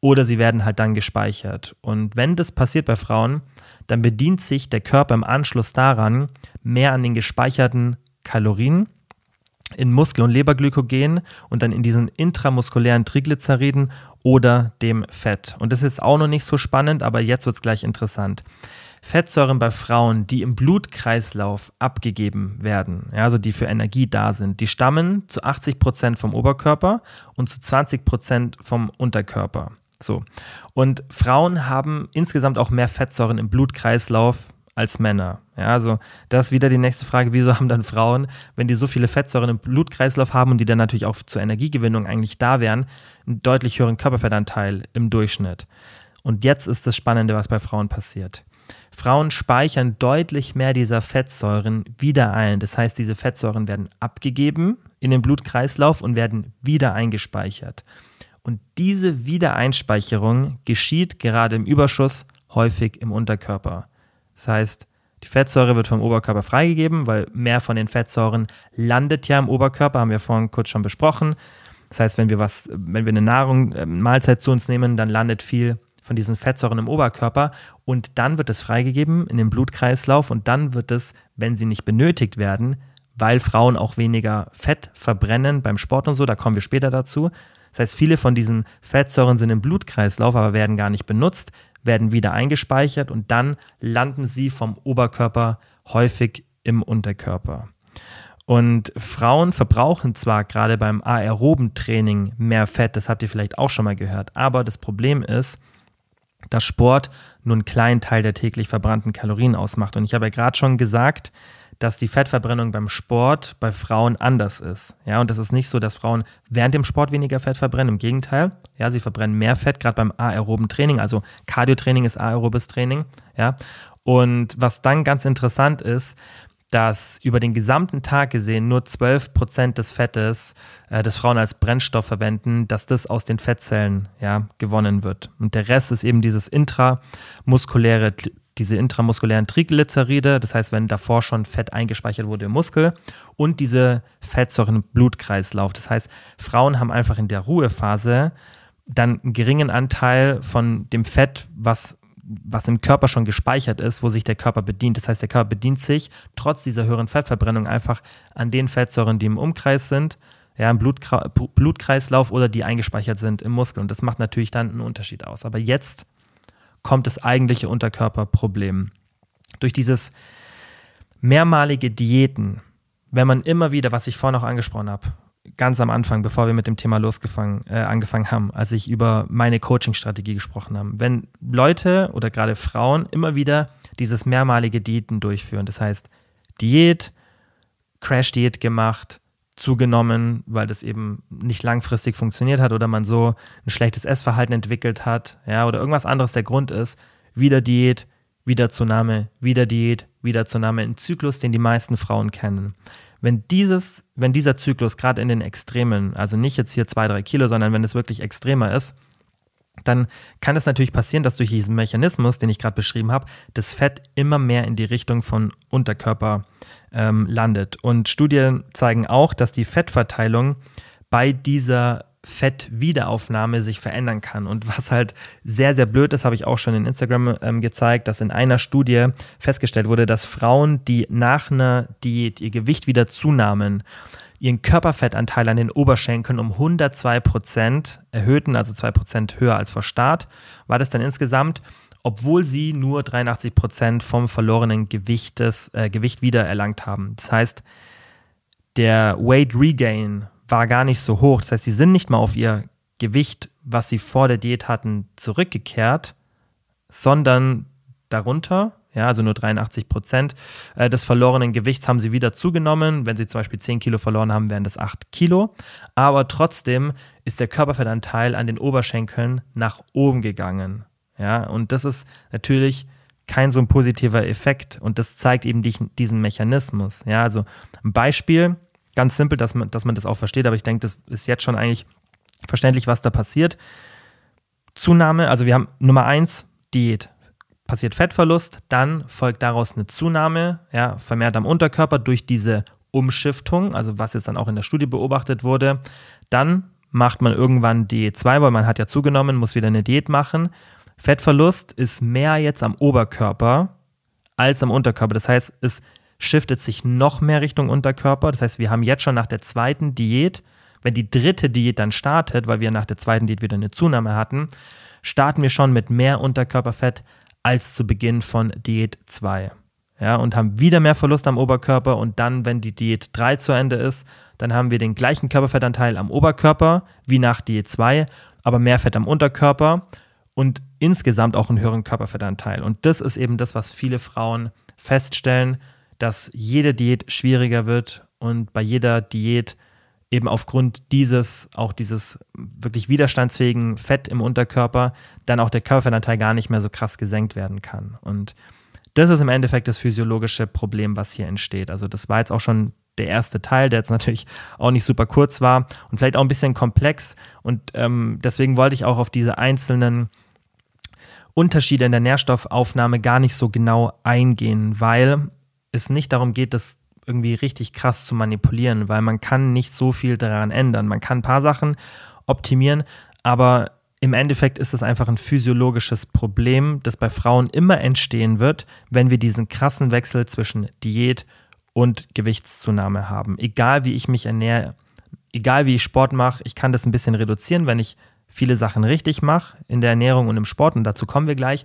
oder sie werden halt dann gespeichert. Und wenn das passiert bei Frauen, dann bedient sich der Körper im Anschluss daran mehr an den gespeicherten Kalorien in Muskel- und Leberglykogen und dann in diesen intramuskulären Triglyceriden oder dem Fett. Und das ist auch noch nicht so spannend, aber jetzt wird es gleich interessant. Fettsäuren bei Frauen, die im Blutkreislauf abgegeben werden, ja, also die für Energie da sind, die stammen zu 80 Prozent vom Oberkörper und zu 20 Prozent vom Unterkörper. So. Und Frauen haben insgesamt auch mehr Fettsäuren im Blutkreislauf als Männer. Ja, also das ist wieder die nächste Frage, wieso haben dann Frauen, wenn die so viele Fettsäuren im Blutkreislauf haben und die dann natürlich auch zur Energiegewinnung eigentlich da wären, einen deutlich höheren Körperfettanteil im Durchschnitt. Und jetzt ist das Spannende, was bei Frauen passiert. Frauen speichern deutlich mehr dieser Fettsäuren wieder ein. Das heißt, diese Fettsäuren werden abgegeben in den Blutkreislauf und werden wieder eingespeichert. Und diese Wiedereinspeicherung geschieht gerade im Überschuss häufig im Unterkörper. Das heißt, die Fettsäure wird vom Oberkörper freigegeben, weil mehr von den Fettsäuren landet ja im Oberkörper, haben wir vorhin kurz schon besprochen. Das heißt, wenn wir was, wenn wir eine Nahrung, eine äh, Mahlzeit zu uns nehmen, dann landet viel von diesen Fettsäuren im Oberkörper und dann wird es freigegeben in den Blutkreislauf und dann wird es, wenn sie nicht benötigt werden, weil Frauen auch weniger Fett verbrennen beim Sport und so, da kommen wir später dazu. Das heißt, viele von diesen Fettsäuren sind im Blutkreislauf, aber werden gar nicht benutzt werden wieder eingespeichert und dann landen sie vom Oberkörper häufig im Unterkörper. Und Frauen verbrauchen zwar gerade beim aeroben Training mehr Fett, das habt ihr vielleicht auch schon mal gehört, aber das Problem ist, dass Sport nur einen kleinen Teil der täglich verbrannten Kalorien ausmacht. Und ich habe ja gerade schon gesagt, dass die Fettverbrennung beim Sport bei Frauen anders ist. Ja, und das ist nicht so, dass Frauen während dem Sport weniger Fett verbrennen. Im Gegenteil, ja, sie verbrennen mehr Fett, gerade beim aeroben Training. Also Cardiotraining ist aerobes Training. Ja, und was dann ganz interessant ist, dass über den gesamten Tag gesehen nur 12 Prozent des Fettes, äh, das Frauen als Brennstoff verwenden, dass das aus den Fettzellen ja, gewonnen wird. Und der Rest ist eben dieses intramuskuläre diese intramuskulären Triglyceride, das heißt, wenn davor schon Fett eingespeichert wurde im Muskel und diese Fettsäuren im Blutkreislauf. Das heißt, Frauen haben einfach in der Ruhephase dann einen geringen Anteil von dem Fett, was was im Körper schon gespeichert ist, wo sich der Körper bedient. Das heißt, der Körper bedient sich trotz dieser höheren Fettverbrennung einfach an den Fettsäuren, die im Umkreis sind, ja, im Blutkreislauf oder die eingespeichert sind im Muskel. Und das macht natürlich dann einen Unterschied aus. Aber jetzt kommt das eigentliche Unterkörperproblem. Durch dieses mehrmalige Diäten, wenn man immer wieder, was ich vorhin auch angesprochen habe, ganz am Anfang, bevor wir mit dem Thema losgefangen, äh, angefangen haben, als ich über meine Coaching-Strategie gesprochen habe, wenn Leute oder gerade Frauen immer wieder dieses mehrmalige Diäten durchführen, das heißt Diät, Crash-Diät gemacht, zugenommen, weil das eben nicht langfristig funktioniert hat oder man so ein schlechtes Essverhalten entwickelt hat, ja, oder irgendwas anderes der Grund ist, wieder Diät, wieder Zunahme, wieder Diät, wieder Zunahme, ein Zyklus, den die meisten Frauen kennen. Wenn dieses, wenn dieser Zyklus gerade in den Extremen, also nicht jetzt hier zwei, drei Kilo, sondern wenn es wirklich extremer ist, dann kann es natürlich passieren, dass durch diesen Mechanismus, den ich gerade beschrieben habe, das Fett immer mehr in die Richtung von Unterkörper ähm, landet. Und Studien zeigen auch, dass die Fettverteilung bei dieser Fettwiederaufnahme sich verändern kann. Und was halt sehr, sehr blöd ist, habe ich auch schon in Instagram ähm, gezeigt, dass in einer Studie festgestellt wurde, dass Frauen, die nach einer Diät ihr Gewicht wieder zunahmen, ihren Körperfettanteil an den Oberschenkeln um 102 Prozent erhöhten, also 2 Prozent höher als vor Start, war das dann insgesamt, obwohl sie nur 83 Prozent vom verlorenen Gewichtes, äh, Gewicht wiedererlangt haben. Das heißt, der Weight Regain war gar nicht so hoch. Das heißt, sie sind nicht mal auf ihr Gewicht, was sie vor der Diät hatten, zurückgekehrt, sondern darunter ja, also nur 83 Prozent äh, des verlorenen Gewichts haben sie wieder zugenommen. Wenn sie zum Beispiel 10 Kilo verloren haben, wären das 8 Kilo. Aber trotzdem ist der Körperfettanteil an den Oberschenkeln nach oben gegangen. Ja, und das ist natürlich kein so ein positiver Effekt und das zeigt eben diesen Mechanismus. Ja, also ein Beispiel, ganz simpel, dass man, dass man das auch versteht, aber ich denke, das ist jetzt schon eigentlich verständlich, was da passiert. Zunahme, also wir haben Nummer eins, Diät passiert Fettverlust, dann folgt daraus eine Zunahme, ja, vermehrt am Unterkörper durch diese Umschiftung, also was jetzt dann auch in der Studie beobachtet wurde. Dann macht man irgendwann Diät 2, weil man hat ja zugenommen, muss wieder eine Diät machen. Fettverlust ist mehr jetzt am Oberkörper als am Unterkörper. Das heißt, es shiftet sich noch mehr Richtung Unterkörper. Das heißt, wir haben jetzt schon nach der zweiten Diät, wenn die dritte Diät dann startet, weil wir nach der zweiten Diät wieder eine Zunahme hatten, starten wir schon mit mehr Unterkörperfett als zu Beginn von Diät 2. Ja, und haben wieder mehr Verlust am Oberkörper und dann, wenn die Diät 3 zu Ende ist, dann haben wir den gleichen Körperfettanteil am Oberkörper wie nach Diät 2, aber mehr Fett am Unterkörper und insgesamt auch einen höheren Körperfettanteil. Und das ist eben das, was viele Frauen feststellen, dass jede Diät schwieriger wird und bei jeder Diät eben aufgrund dieses, auch dieses wirklich widerstandsfähigen Fett im Unterkörper, dann auch der Körperfettanteil gar nicht mehr so krass gesenkt werden kann. Und das ist im Endeffekt das physiologische Problem, was hier entsteht. Also das war jetzt auch schon der erste Teil, der jetzt natürlich auch nicht super kurz war und vielleicht auch ein bisschen komplex. Und ähm, deswegen wollte ich auch auf diese einzelnen Unterschiede in der Nährstoffaufnahme gar nicht so genau eingehen, weil es nicht darum geht, das irgendwie richtig krass zu manipulieren, weil man kann nicht so viel daran ändern. Man kann ein paar Sachen optimieren, aber im Endeffekt ist es einfach ein physiologisches Problem, das bei Frauen immer entstehen wird, wenn wir diesen krassen Wechsel zwischen Diät und Gewichtszunahme haben. Egal wie ich mich ernähre, egal wie ich Sport mache, ich kann das ein bisschen reduzieren, wenn ich viele Sachen richtig mache in der Ernährung und im Sport und dazu kommen wir gleich.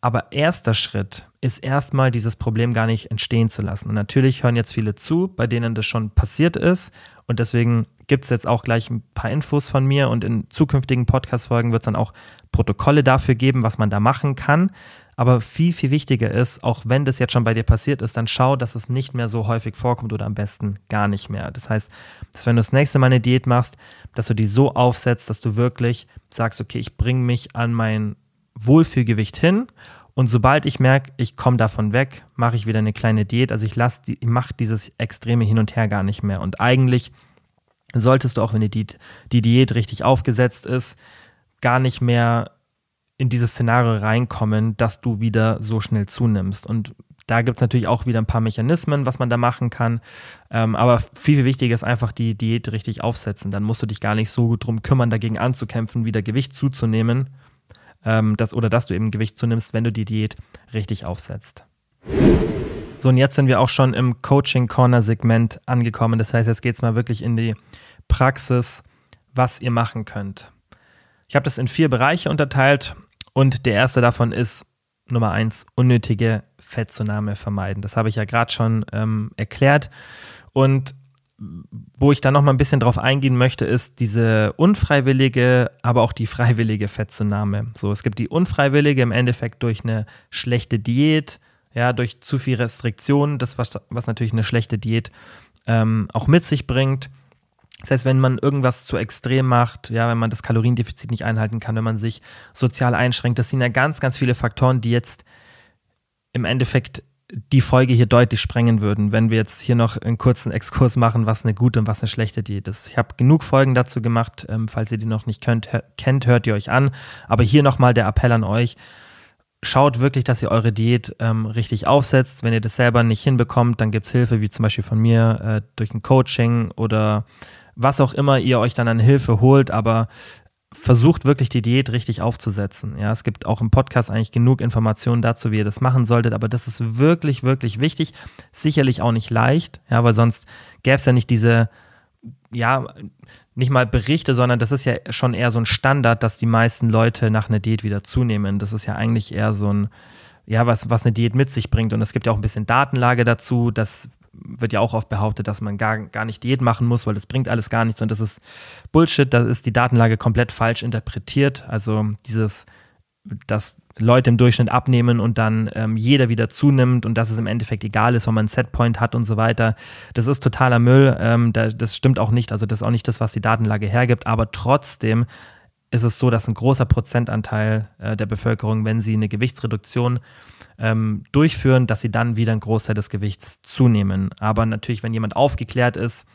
Aber erster Schritt ist erstmal dieses Problem gar nicht entstehen zu lassen. Und natürlich hören jetzt viele zu, bei denen das schon passiert ist. Und deswegen gibt es jetzt auch gleich ein paar Infos von mir und in zukünftigen Podcast-Folgen wird es dann auch Protokolle dafür geben, was man da machen kann. Aber viel, viel wichtiger ist, auch wenn das jetzt schon bei dir passiert ist, dann schau, dass es nicht mehr so häufig vorkommt oder am besten gar nicht mehr. Das heißt, dass wenn du das nächste Mal eine Diät machst, dass du die so aufsetzt, dass du wirklich sagst, okay, ich bringe mich an mein Wohlfühlgewicht hin. Und sobald ich merke, ich komme davon weg, mache ich wieder eine kleine Diät. Also ich lasse die, mache dieses extreme Hin und Her gar nicht mehr. Und eigentlich solltest du auch, wenn die, die Diät richtig aufgesetzt ist, gar nicht mehr in dieses Szenario reinkommen, dass du wieder so schnell zunimmst. Und da gibt es natürlich auch wieder ein paar Mechanismen, was man da machen kann. Ähm, aber viel, viel wichtiger ist einfach die Diät richtig aufsetzen. Dann musst du dich gar nicht so drum kümmern, dagegen anzukämpfen, wieder Gewicht zuzunehmen, ähm, das, oder dass du eben Gewicht zunimmst, wenn du die Diät richtig aufsetzt. So, und jetzt sind wir auch schon im Coaching-Corner-Segment angekommen. Das heißt, jetzt geht es mal wirklich in die Praxis, was ihr machen könnt. Ich habe das in vier Bereiche unterteilt und der erste davon ist Nummer eins, unnötige Fettzunahme vermeiden. Das habe ich ja gerade schon ähm, erklärt. Und wo ich dann noch mal ein bisschen drauf eingehen möchte, ist diese unfreiwillige, aber auch die freiwillige Fettzunahme. So, es gibt die unfreiwillige im Endeffekt durch eine schlechte Diät, ja, durch zu viel Restriktion, das was, was natürlich eine schlechte Diät ähm, auch mit sich bringt. Das heißt, wenn man irgendwas zu extrem macht, ja, wenn man das Kaloriendefizit nicht einhalten kann, wenn man sich sozial einschränkt, das sind ja ganz, ganz viele Faktoren, die jetzt im Endeffekt die Folge hier deutlich sprengen würden, wenn wir jetzt hier noch einen kurzen Exkurs machen, was eine gute und was eine schlechte Diät ist. Ich habe genug Folgen dazu gemacht. Ähm, falls ihr die noch nicht könnt, kennt, hört ihr euch an. Aber hier nochmal der Appell an euch. Schaut wirklich, dass ihr eure Diät ähm, richtig aufsetzt. Wenn ihr das selber nicht hinbekommt, dann gibt es Hilfe, wie zum Beispiel von mir, äh, durch ein Coaching oder was auch immer ihr euch dann an Hilfe holt. Aber versucht wirklich die Diät richtig aufzusetzen. Ja, es gibt auch im Podcast eigentlich genug Informationen dazu, wie ihr das machen solltet, aber das ist wirklich, wirklich wichtig. Sicherlich auch nicht leicht, ja, weil sonst gäbe es ja nicht diese, ja, nicht mal Berichte, sondern das ist ja schon eher so ein Standard, dass die meisten Leute nach einer Diät wieder zunehmen. Das ist ja eigentlich eher so ein, ja, was, was eine Diät mit sich bringt. Und es gibt ja auch ein bisschen Datenlage dazu, dass wird ja auch oft behauptet, dass man gar, gar nicht Diät machen muss, weil das bringt alles gar nichts und das ist Bullshit, da ist die Datenlage komplett falsch interpretiert. Also dieses, dass Leute im Durchschnitt abnehmen und dann ähm, jeder wieder zunimmt und dass es im Endeffekt egal ist, wenn man einen Setpoint hat und so weiter. Das ist totaler Müll. Ähm, da, das stimmt auch nicht. Also das ist auch nicht das, was die Datenlage hergibt. Aber trotzdem ist es so, dass ein großer Prozentanteil äh, der Bevölkerung, wenn sie eine Gewichtsreduktion ähm, durchführen, dass sie dann wieder einen Großteil des Gewichts zunehmen. Aber natürlich, wenn jemand aufgeklärt ist,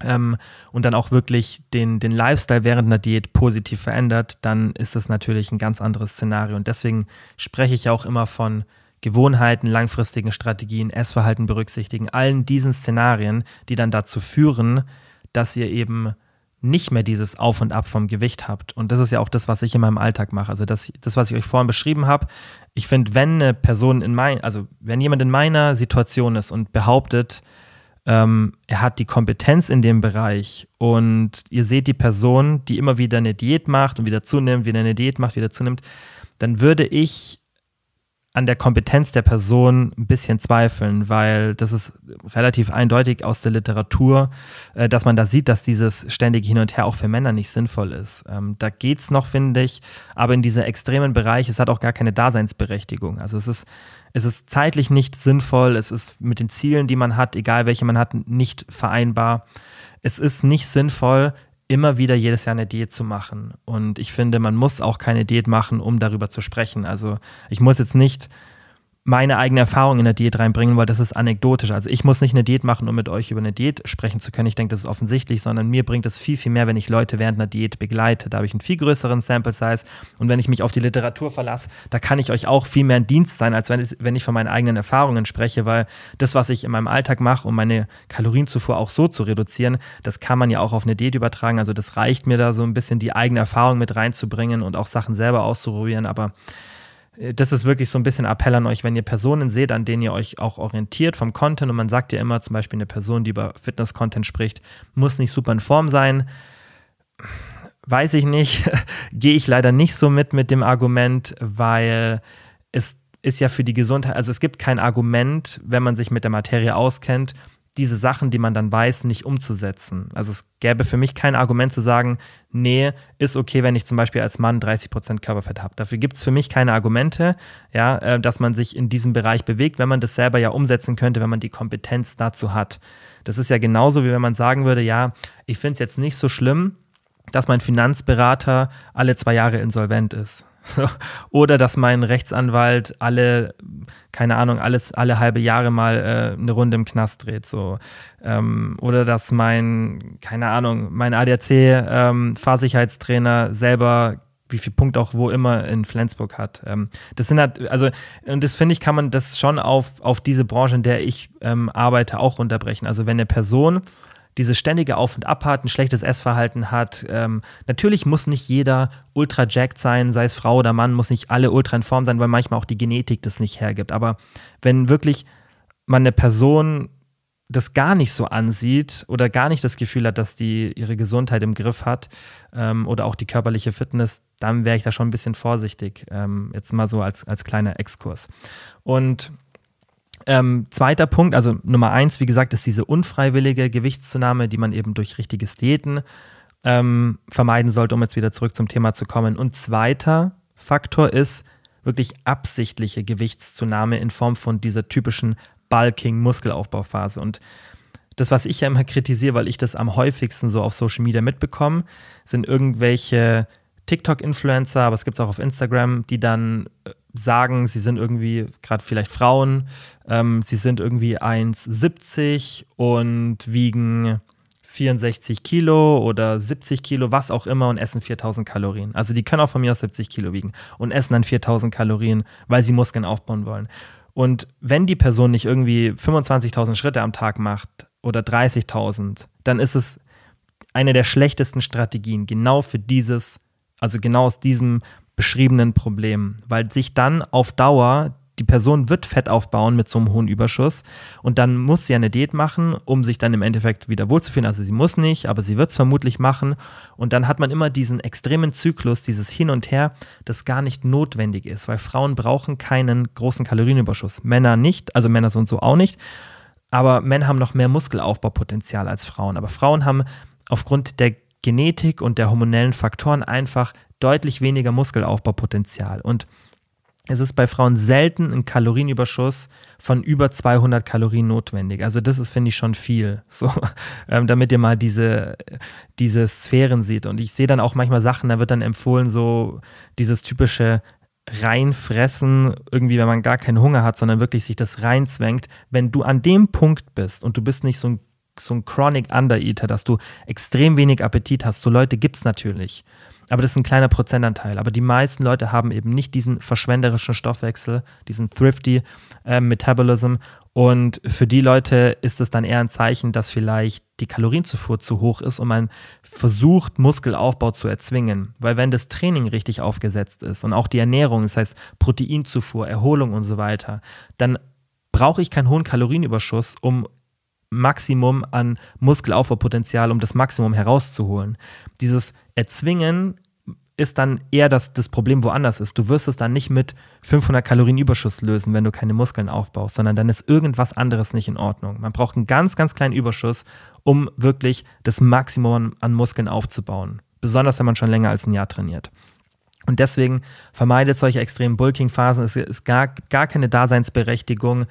ähm, und dann auch wirklich den, den Lifestyle während einer Diät positiv verändert, dann ist das natürlich ein ganz anderes Szenario. Und deswegen spreche ich auch immer von Gewohnheiten, langfristigen Strategien, Essverhalten berücksichtigen, allen diesen Szenarien, die dann dazu führen, dass ihr eben nicht mehr dieses Auf und Ab vom Gewicht habt. Und das ist ja auch das, was ich in meinem Alltag mache. Also das, das was ich euch vorhin beschrieben habe. Ich finde, wenn eine Person in mein, also wenn jemand in meiner Situation ist und behauptet, ähm, er hat die Kompetenz in dem Bereich und ihr seht die Person, die immer wieder eine Diät macht und wieder zunimmt, wieder eine Diät macht, wieder zunimmt, dann würde ich an der Kompetenz der Person ein bisschen zweifeln, weil das ist relativ eindeutig aus der Literatur, äh, dass man da sieht, dass dieses ständige Hin und Her auch für Männer nicht sinnvoll ist. Ähm, da geht es noch, finde ich, aber in diesem extremen Bereich, es hat auch gar keine Daseinsberechtigung. Also es ist, es ist zeitlich nicht sinnvoll, es ist mit den Zielen, die man hat, egal welche man hat, nicht vereinbar. Es ist nicht sinnvoll, immer wieder jedes Jahr eine Diät zu machen. Und ich finde, man muss auch keine Diät machen, um darüber zu sprechen. Also ich muss jetzt nicht meine eigene Erfahrung in der Diät reinbringen, weil das ist anekdotisch. Also ich muss nicht eine Diät machen, um mit euch über eine Diät sprechen zu können. Ich denke, das ist offensichtlich, sondern mir bringt es viel, viel mehr, wenn ich Leute während einer Diät begleite. Da habe ich einen viel größeren Sample Size und wenn ich mich auf die Literatur verlasse, da kann ich euch auch viel mehr ein Dienst sein, als wenn ich, von meinen eigenen Erfahrungen spreche, weil das, was ich in meinem Alltag mache, um meine Kalorienzufuhr auch so zu reduzieren, das kann man ja auch auf eine Diät übertragen. Also das reicht mir da so ein bisschen die eigene Erfahrung mit reinzubringen und auch Sachen selber auszuprobieren, aber das ist wirklich so ein bisschen Appell an euch, wenn ihr Personen seht, an denen ihr euch auch orientiert vom Content und man sagt ja immer zum Beispiel eine Person, die über Fitness-Content spricht, muss nicht super in Form sein. Weiß ich nicht, gehe ich leider nicht so mit mit dem Argument, weil es ist ja für die Gesundheit, also es gibt kein Argument, wenn man sich mit der Materie auskennt, diese Sachen, die man dann weiß, nicht umzusetzen. Also es gäbe für mich kein Argument zu sagen, nee, ist okay, wenn ich zum Beispiel als Mann 30% Körperfett habe. Dafür gibt es für mich keine Argumente, ja, äh, dass man sich in diesem Bereich bewegt, wenn man das selber ja umsetzen könnte, wenn man die Kompetenz dazu hat. Das ist ja genauso, wie wenn man sagen würde, ja, ich finde es jetzt nicht so schlimm, dass mein Finanzberater alle zwei Jahre insolvent ist. Oder dass mein Rechtsanwalt alle, keine Ahnung, alles alle halbe Jahre mal äh, eine Runde im Knast dreht. So. Ähm, oder dass mein, keine Ahnung, mein ADAC-Fahrsicherheitstrainer ähm, selber wie viel Punkte auch wo immer in Flensburg hat. Ähm, das sind halt, also, und das finde ich, kann man das schon auf, auf diese Branche, in der ich ähm, arbeite, auch runterbrechen. Also wenn eine Person dieses ständige Auf und Ab hat, ein schlechtes Essverhalten hat. Ähm, natürlich muss nicht jeder ultra jacked sein, sei es Frau oder Mann, muss nicht alle ultra in Form sein, weil manchmal auch die Genetik das nicht hergibt. Aber wenn wirklich man eine Person das gar nicht so ansieht oder gar nicht das Gefühl hat, dass die ihre Gesundheit im Griff hat ähm, oder auch die körperliche Fitness, dann wäre ich da schon ein bisschen vorsichtig. Ähm, jetzt mal so als, als kleiner Exkurs. Und ähm, zweiter Punkt, also Nummer eins, wie gesagt, ist diese unfreiwillige Gewichtszunahme, die man eben durch richtiges Diäten ähm, vermeiden sollte, um jetzt wieder zurück zum Thema zu kommen. Und zweiter Faktor ist wirklich absichtliche Gewichtszunahme in Form von dieser typischen Bulking-Muskelaufbauphase. Und das, was ich ja immer kritisiere, weil ich das am häufigsten so auf Social Media mitbekomme, sind irgendwelche TikTok-Influencer, aber es gibt es auch auf Instagram, die dann äh, sagen, sie sind irgendwie, gerade vielleicht Frauen, ähm, sie sind irgendwie 1,70 und wiegen 64 Kilo oder 70 Kilo, was auch immer und essen 4000 Kalorien. Also die können auch von mir aus 70 Kilo wiegen und essen dann 4000 Kalorien, weil sie Muskeln aufbauen wollen. Und wenn die Person nicht irgendwie 25.000 Schritte am Tag macht oder 30.000, dann ist es eine der schlechtesten Strategien, genau für dieses, also genau aus diesem beschriebenen Problem, weil sich dann auf Dauer die Person wird Fett aufbauen mit so einem hohen Überschuss und dann muss sie eine Diät machen, um sich dann im Endeffekt wieder wohlzufühlen. Also sie muss nicht, aber sie wird es vermutlich machen und dann hat man immer diesen extremen Zyklus, dieses Hin und Her, das gar nicht notwendig ist, weil Frauen brauchen keinen großen Kalorienüberschuss. Männer nicht, also Männer so und so auch nicht, aber Männer haben noch mehr Muskelaufbaupotenzial als Frauen. Aber Frauen haben aufgrund der Genetik und der hormonellen Faktoren einfach deutlich weniger Muskelaufbaupotenzial. Und es ist bei Frauen selten ein Kalorienüberschuss von über 200 Kalorien notwendig. Also das ist, finde ich, schon viel, so, ähm, damit ihr mal diese, diese Sphären seht. Und ich sehe dann auch manchmal Sachen, da wird dann empfohlen, so dieses typische reinfressen, irgendwie, wenn man gar keinen Hunger hat, sondern wirklich sich das reinzwängt. Wenn du an dem Punkt bist und du bist nicht so ein, so ein Chronic Undereater, dass du extrem wenig Appetit hast, so Leute gibt es natürlich. Aber das ist ein kleiner Prozentanteil. Aber die meisten Leute haben eben nicht diesen verschwenderischen Stoffwechsel, diesen thrifty äh, Metabolism. Und für die Leute ist es dann eher ein Zeichen, dass vielleicht die Kalorienzufuhr zu hoch ist und man versucht, Muskelaufbau zu erzwingen. Weil wenn das Training richtig aufgesetzt ist und auch die Ernährung, das heißt Proteinzufuhr, Erholung und so weiter, dann brauche ich keinen hohen Kalorienüberschuss, um Maximum an Muskelaufbaupotenzial, um das Maximum herauszuholen. Dieses Erzwingen ist dann eher das, das Problem woanders ist. Du wirst es dann nicht mit 500 Kalorien Überschuss lösen, wenn du keine Muskeln aufbaust, sondern dann ist irgendwas anderes nicht in Ordnung. Man braucht einen ganz, ganz kleinen Überschuss, um wirklich das Maximum an Muskeln aufzubauen. Besonders wenn man schon länger als ein Jahr trainiert. Und deswegen vermeidet solche extremen Bulking-Phasen. Es ist gar, gar keine Daseinsberechtigung,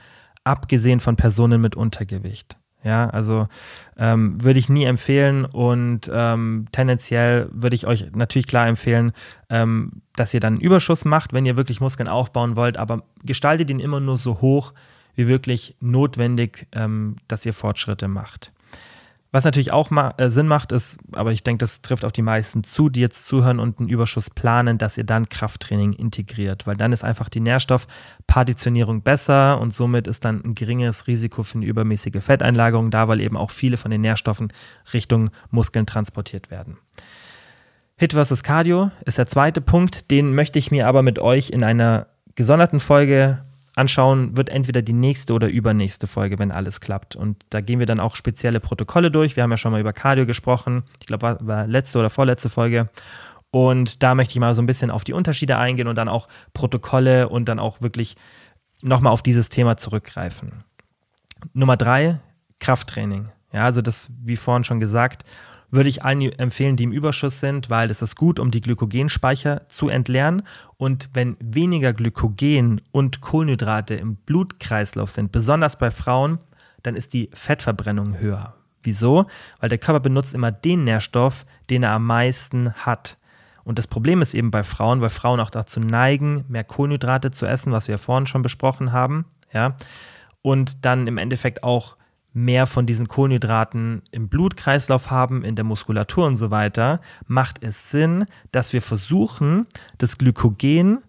abgesehen von Personen mit Untergewicht. Ja, also ähm, würde ich nie empfehlen und ähm, tendenziell würde ich euch natürlich klar empfehlen, ähm, dass ihr dann einen Überschuss macht, wenn ihr wirklich Muskeln aufbauen wollt, aber gestaltet ihn immer nur so hoch, wie wirklich notwendig, ähm, dass ihr Fortschritte macht. Was natürlich auch ma äh, Sinn macht, ist, aber ich denke, das trifft auf die meisten zu, die jetzt zuhören und einen Überschuss planen, dass ihr dann Krafttraining integriert, weil dann ist einfach die Nährstoffpartitionierung besser und somit ist dann ein geringeres Risiko für eine übermäßige Fetteinlagerung da, weil eben auch viele von den Nährstoffen Richtung Muskeln transportiert werden. Hit versus Cardio ist der zweite Punkt, den möchte ich mir aber mit euch in einer gesonderten Folge anschauen wird entweder die nächste oder übernächste Folge, wenn alles klappt. Und da gehen wir dann auch spezielle Protokolle durch. Wir haben ja schon mal über Cardio gesprochen. Ich glaube, war, war letzte oder vorletzte Folge. Und da möchte ich mal so ein bisschen auf die Unterschiede eingehen und dann auch Protokolle und dann auch wirklich nochmal auf dieses Thema zurückgreifen. Nummer drei, Krafttraining. Ja, also das, wie vorhin schon gesagt, würde ich allen empfehlen, die im Überschuss sind, weil es ist gut, um die Glykogenspeicher zu entleeren. Und wenn weniger Glykogen und Kohlenhydrate im Blutkreislauf sind, besonders bei Frauen, dann ist die Fettverbrennung höher. Wieso? Weil der Körper benutzt immer den Nährstoff, den er am meisten hat. Und das Problem ist eben bei Frauen, weil Frauen auch dazu neigen, mehr Kohlenhydrate zu essen, was wir ja vorhin schon besprochen haben, ja, und dann im Endeffekt auch mehr von diesen Kohlenhydraten im Blutkreislauf haben, in der Muskulatur und so weiter, macht es Sinn, dass wir versuchen, das Glykogen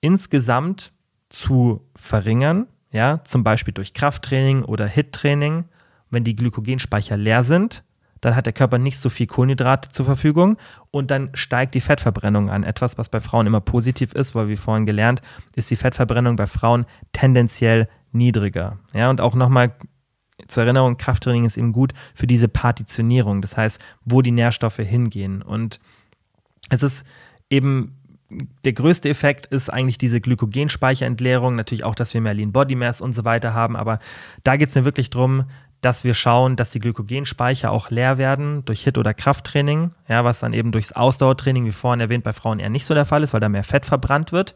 insgesamt zu verringern, ja, zum Beispiel durch Krafttraining oder HIT-Training. Wenn die Glykogenspeicher leer sind, dann hat der Körper nicht so viel Kohlenhydrate zur Verfügung und dann steigt die Fettverbrennung an. Etwas, was bei Frauen immer positiv ist, weil wie vorhin gelernt, ist die Fettverbrennung bei Frauen tendenziell niedriger. Ja, und auch nochmal zur Erinnerung, Krafttraining ist eben gut für diese Partitionierung, das heißt, wo die Nährstoffe hingehen. Und es ist eben der größte Effekt ist eigentlich diese Glykogenspeicherentleerung, natürlich auch, dass wir mehr Lean Body Mass und so weiter haben, aber da geht es mir wirklich darum, dass wir schauen, dass die Glykogenspeicher auch leer werden durch HIT oder Krafttraining, ja, was dann eben durchs Ausdauertraining, wie vorhin erwähnt, bei Frauen eher nicht so der Fall ist, weil da mehr Fett verbrannt wird.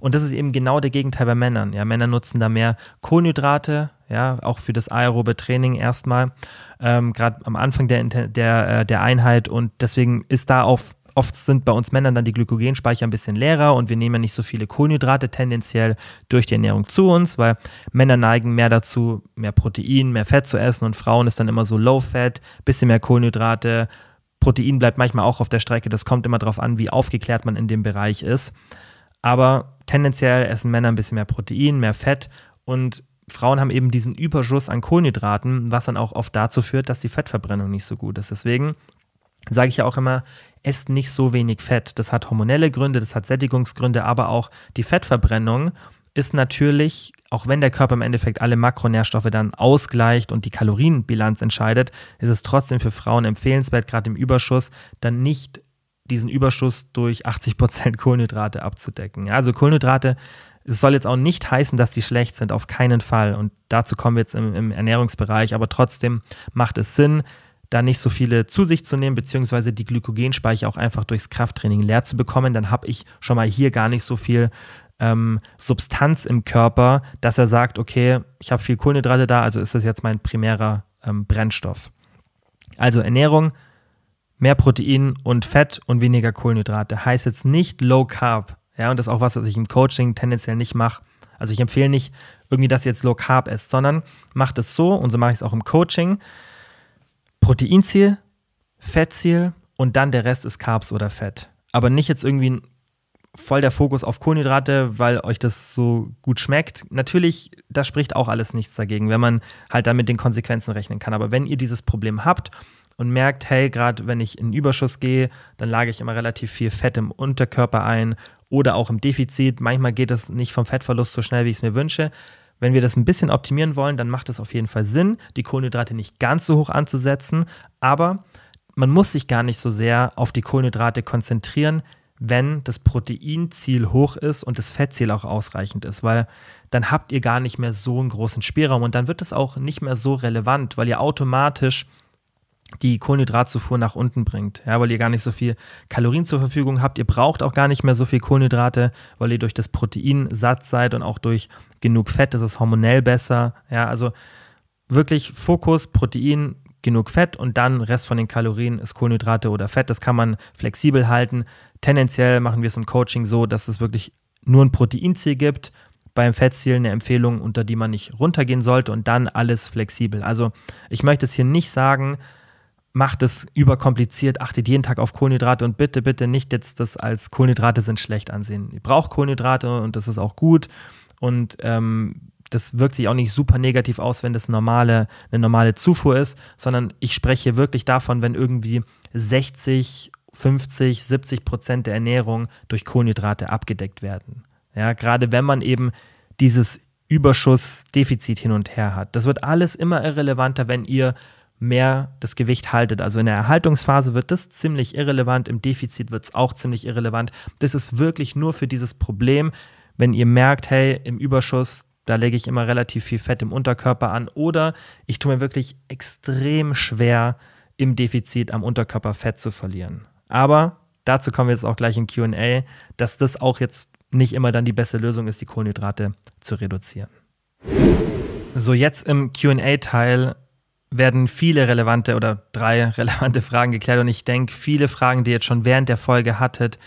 Und das ist eben genau der Gegenteil bei Männern. Ja, Männer nutzen da mehr Kohlenhydrate, ja, auch für das aerobe Training erstmal, ähm, gerade am Anfang der, der, äh, der Einheit. Und deswegen ist da auf oft sind bei uns Männern dann die Glykogenspeicher ein bisschen leerer und wir nehmen nicht so viele Kohlenhydrate tendenziell durch die Ernährung zu uns, weil Männer neigen mehr dazu, mehr Protein, mehr Fett zu essen und Frauen ist dann immer so Low Fat, bisschen mehr Kohlenhydrate. Protein bleibt manchmal auch auf der Strecke. Das kommt immer darauf an, wie aufgeklärt man in dem Bereich ist. Aber tendenziell essen Männer ein bisschen mehr Protein, mehr Fett und Frauen haben eben diesen Überschuss an Kohlenhydraten, was dann auch oft dazu führt, dass die Fettverbrennung nicht so gut ist. Deswegen sage ich ja auch immer, esst nicht so wenig Fett. Das hat hormonelle Gründe, das hat Sättigungsgründe, aber auch die Fettverbrennung ist natürlich, auch wenn der Körper im Endeffekt alle Makronährstoffe dann ausgleicht und die Kalorienbilanz entscheidet, ist es trotzdem für Frauen empfehlenswert, gerade im Überschuss, dann nicht diesen Überschuss durch 80% Kohlenhydrate abzudecken. Ja, also Kohlenhydrate, es soll jetzt auch nicht heißen, dass die schlecht sind, auf keinen Fall. Und dazu kommen wir jetzt im, im Ernährungsbereich, aber trotzdem macht es Sinn, da nicht so viele zu sich zu nehmen, beziehungsweise die Glykogenspeicher auch einfach durchs Krafttraining leer zu bekommen, dann habe ich schon mal hier gar nicht so viel ähm, Substanz im Körper, dass er sagt, okay, ich habe viel Kohlenhydrate da, also ist das jetzt mein primärer ähm, Brennstoff. Also Ernährung, mehr Protein und Fett und weniger Kohlenhydrate. Heißt jetzt nicht Low Carb. Ja, und das ist auch was, was ich im Coaching tendenziell nicht mache. Also ich empfehle nicht irgendwie, dass ihr jetzt Low Carb esst, sondern macht es so, und so mache ich es auch im Coaching, Proteinziel, Fettziel und dann der Rest ist Carbs oder Fett. Aber nicht jetzt irgendwie voll der Fokus auf Kohlenhydrate, weil euch das so gut schmeckt. Natürlich, da spricht auch alles nichts dagegen, wenn man halt dann mit den Konsequenzen rechnen kann. Aber wenn ihr dieses Problem habt und merkt, hey, gerade wenn ich in Überschuss gehe, dann lage ich immer relativ viel Fett im Unterkörper ein oder auch im Defizit. Manchmal geht es nicht vom Fettverlust so schnell, wie ich es mir wünsche. Wenn wir das ein bisschen optimieren wollen, dann macht es auf jeden Fall Sinn, die Kohlenhydrate nicht ganz so hoch anzusetzen, aber man muss sich gar nicht so sehr auf die Kohlenhydrate konzentrieren, wenn das Proteinziel hoch ist und das Fettziel auch ausreichend ist, weil dann habt ihr gar nicht mehr so einen großen Spielraum und dann wird es auch nicht mehr so relevant, weil ihr automatisch die Kohlenhydratzufuhr nach unten bringt, ja, weil ihr gar nicht so viel Kalorien zur Verfügung habt. Ihr braucht auch gar nicht mehr so viel Kohlenhydrate, weil ihr durch das Protein satt seid und auch durch genug Fett ist es hormonell besser. Ja, also wirklich Fokus, Protein, genug Fett und dann Rest von den Kalorien ist Kohlenhydrate oder Fett. Das kann man flexibel halten. Tendenziell machen wir es im Coaching so, dass es wirklich nur ein Proteinziel gibt, beim Fettziel eine Empfehlung, unter die man nicht runtergehen sollte und dann alles flexibel. Also ich möchte es hier nicht sagen, macht es überkompliziert, achtet jeden Tag auf Kohlenhydrate und bitte, bitte nicht jetzt das als Kohlenhydrate sind schlecht ansehen. Ihr braucht Kohlenhydrate und das ist auch gut und ähm, das wirkt sich auch nicht super negativ aus, wenn das normale, eine normale Zufuhr ist, sondern ich spreche wirklich davon, wenn irgendwie 60, 50, 70 Prozent der Ernährung durch Kohlenhydrate abgedeckt werden. Ja, gerade wenn man eben dieses Überschussdefizit hin und her hat. Das wird alles immer irrelevanter, wenn ihr mehr das Gewicht haltet. Also in der Erhaltungsphase wird das ziemlich irrelevant, im Defizit wird es auch ziemlich irrelevant. Das ist wirklich nur für dieses Problem, wenn ihr merkt, hey, im Überschuss, da lege ich immer relativ viel Fett im Unterkörper an oder ich tue mir wirklich extrem schwer, im Defizit am Unterkörper Fett zu verlieren. Aber dazu kommen wir jetzt auch gleich im QA, dass das auch jetzt nicht immer dann die beste Lösung ist, die Kohlenhydrate zu reduzieren. So, jetzt im QA-Teil werden viele relevante oder drei relevante Fragen geklärt und ich denke, viele Fragen, die ihr jetzt schon während der Folge hattet,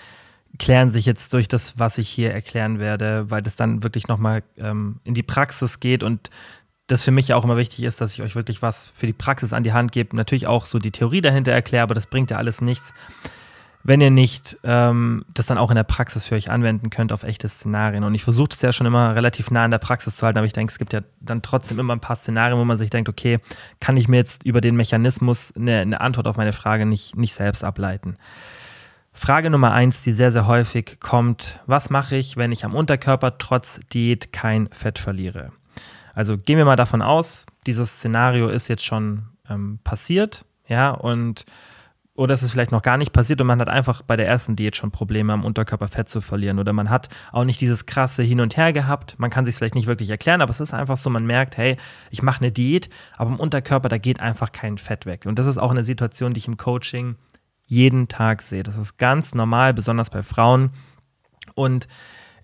klären sich jetzt durch das, was ich hier erklären werde, weil das dann wirklich nochmal ähm, in die Praxis geht und das für mich auch immer wichtig ist, dass ich euch wirklich was für die Praxis an die Hand gebe. Natürlich auch so die Theorie dahinter erkläre, aber das bringt ja alles nichts, wenn ihr nicht ähm, das dann auch in der Praxis für euch anwenden könnt auf echte Szenarien. Und ich versuche es ja schon immer relativ nah an der Praxis zu halten, aber ich denke, es gibt ja dann trotzdem immer ein paar Szenarien, wo man sich denkt, okay, kann ich mir jetzt über den Mechanismus eine, eine Antwort auf meine Frage nicht, nicht selbst ableiten. Frage Nummer eins, die sehr, sehr häufig kommt, was mache ich, wenn ich am Unterkörper trotz Diät kein Fett verliere? Also gehen wir mal davon aus, dieses Szenario ist jetzt schon ähm, passiert, ja, und oder es ist vielleicht noch gar nicht passiert und man hat einfach bei der ersten Diät schon Probleme am Unterkörper Fett zu verlieren oder man hat auch nicht dieses krasse Hin und Her gehabt. Man kann sich vielleicht nicht wirklich erklären, aber es ist einfach so, man merkt, hey, ich mache eine Diät, aber im Unterkörper, da geht einfach kein Fett weg. Und das ist auch eine Situation, die ich im Coaching jeden Tag sehe. Das ist ganz normal, besonders bei Frauen. Und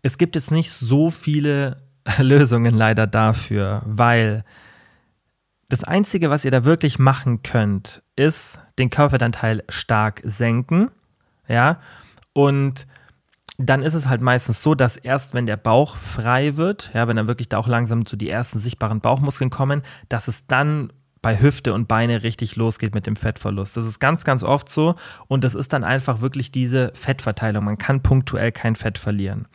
es gibt jetzt nicht so viele Lösungen leider dafür, weil das Einzige, was ihr da wirklich machen könnt, ist den Körperanteil stark senken. Ja, und dann ist es halt meistens so, dass erst wenn der Bauch frei wird, ja, wenn dann wirklich da auch langsam zu die ersten sichtbaren Bauchmuskeln kommen, dass es dann bei Hüfte und Beine richtig losgeht mit dem Fettverlust. Das ist ganz, ganz oft so und das ist dann einfach wirklich diese Fettverteilung. Man kann punktuell kein Fett verlieren.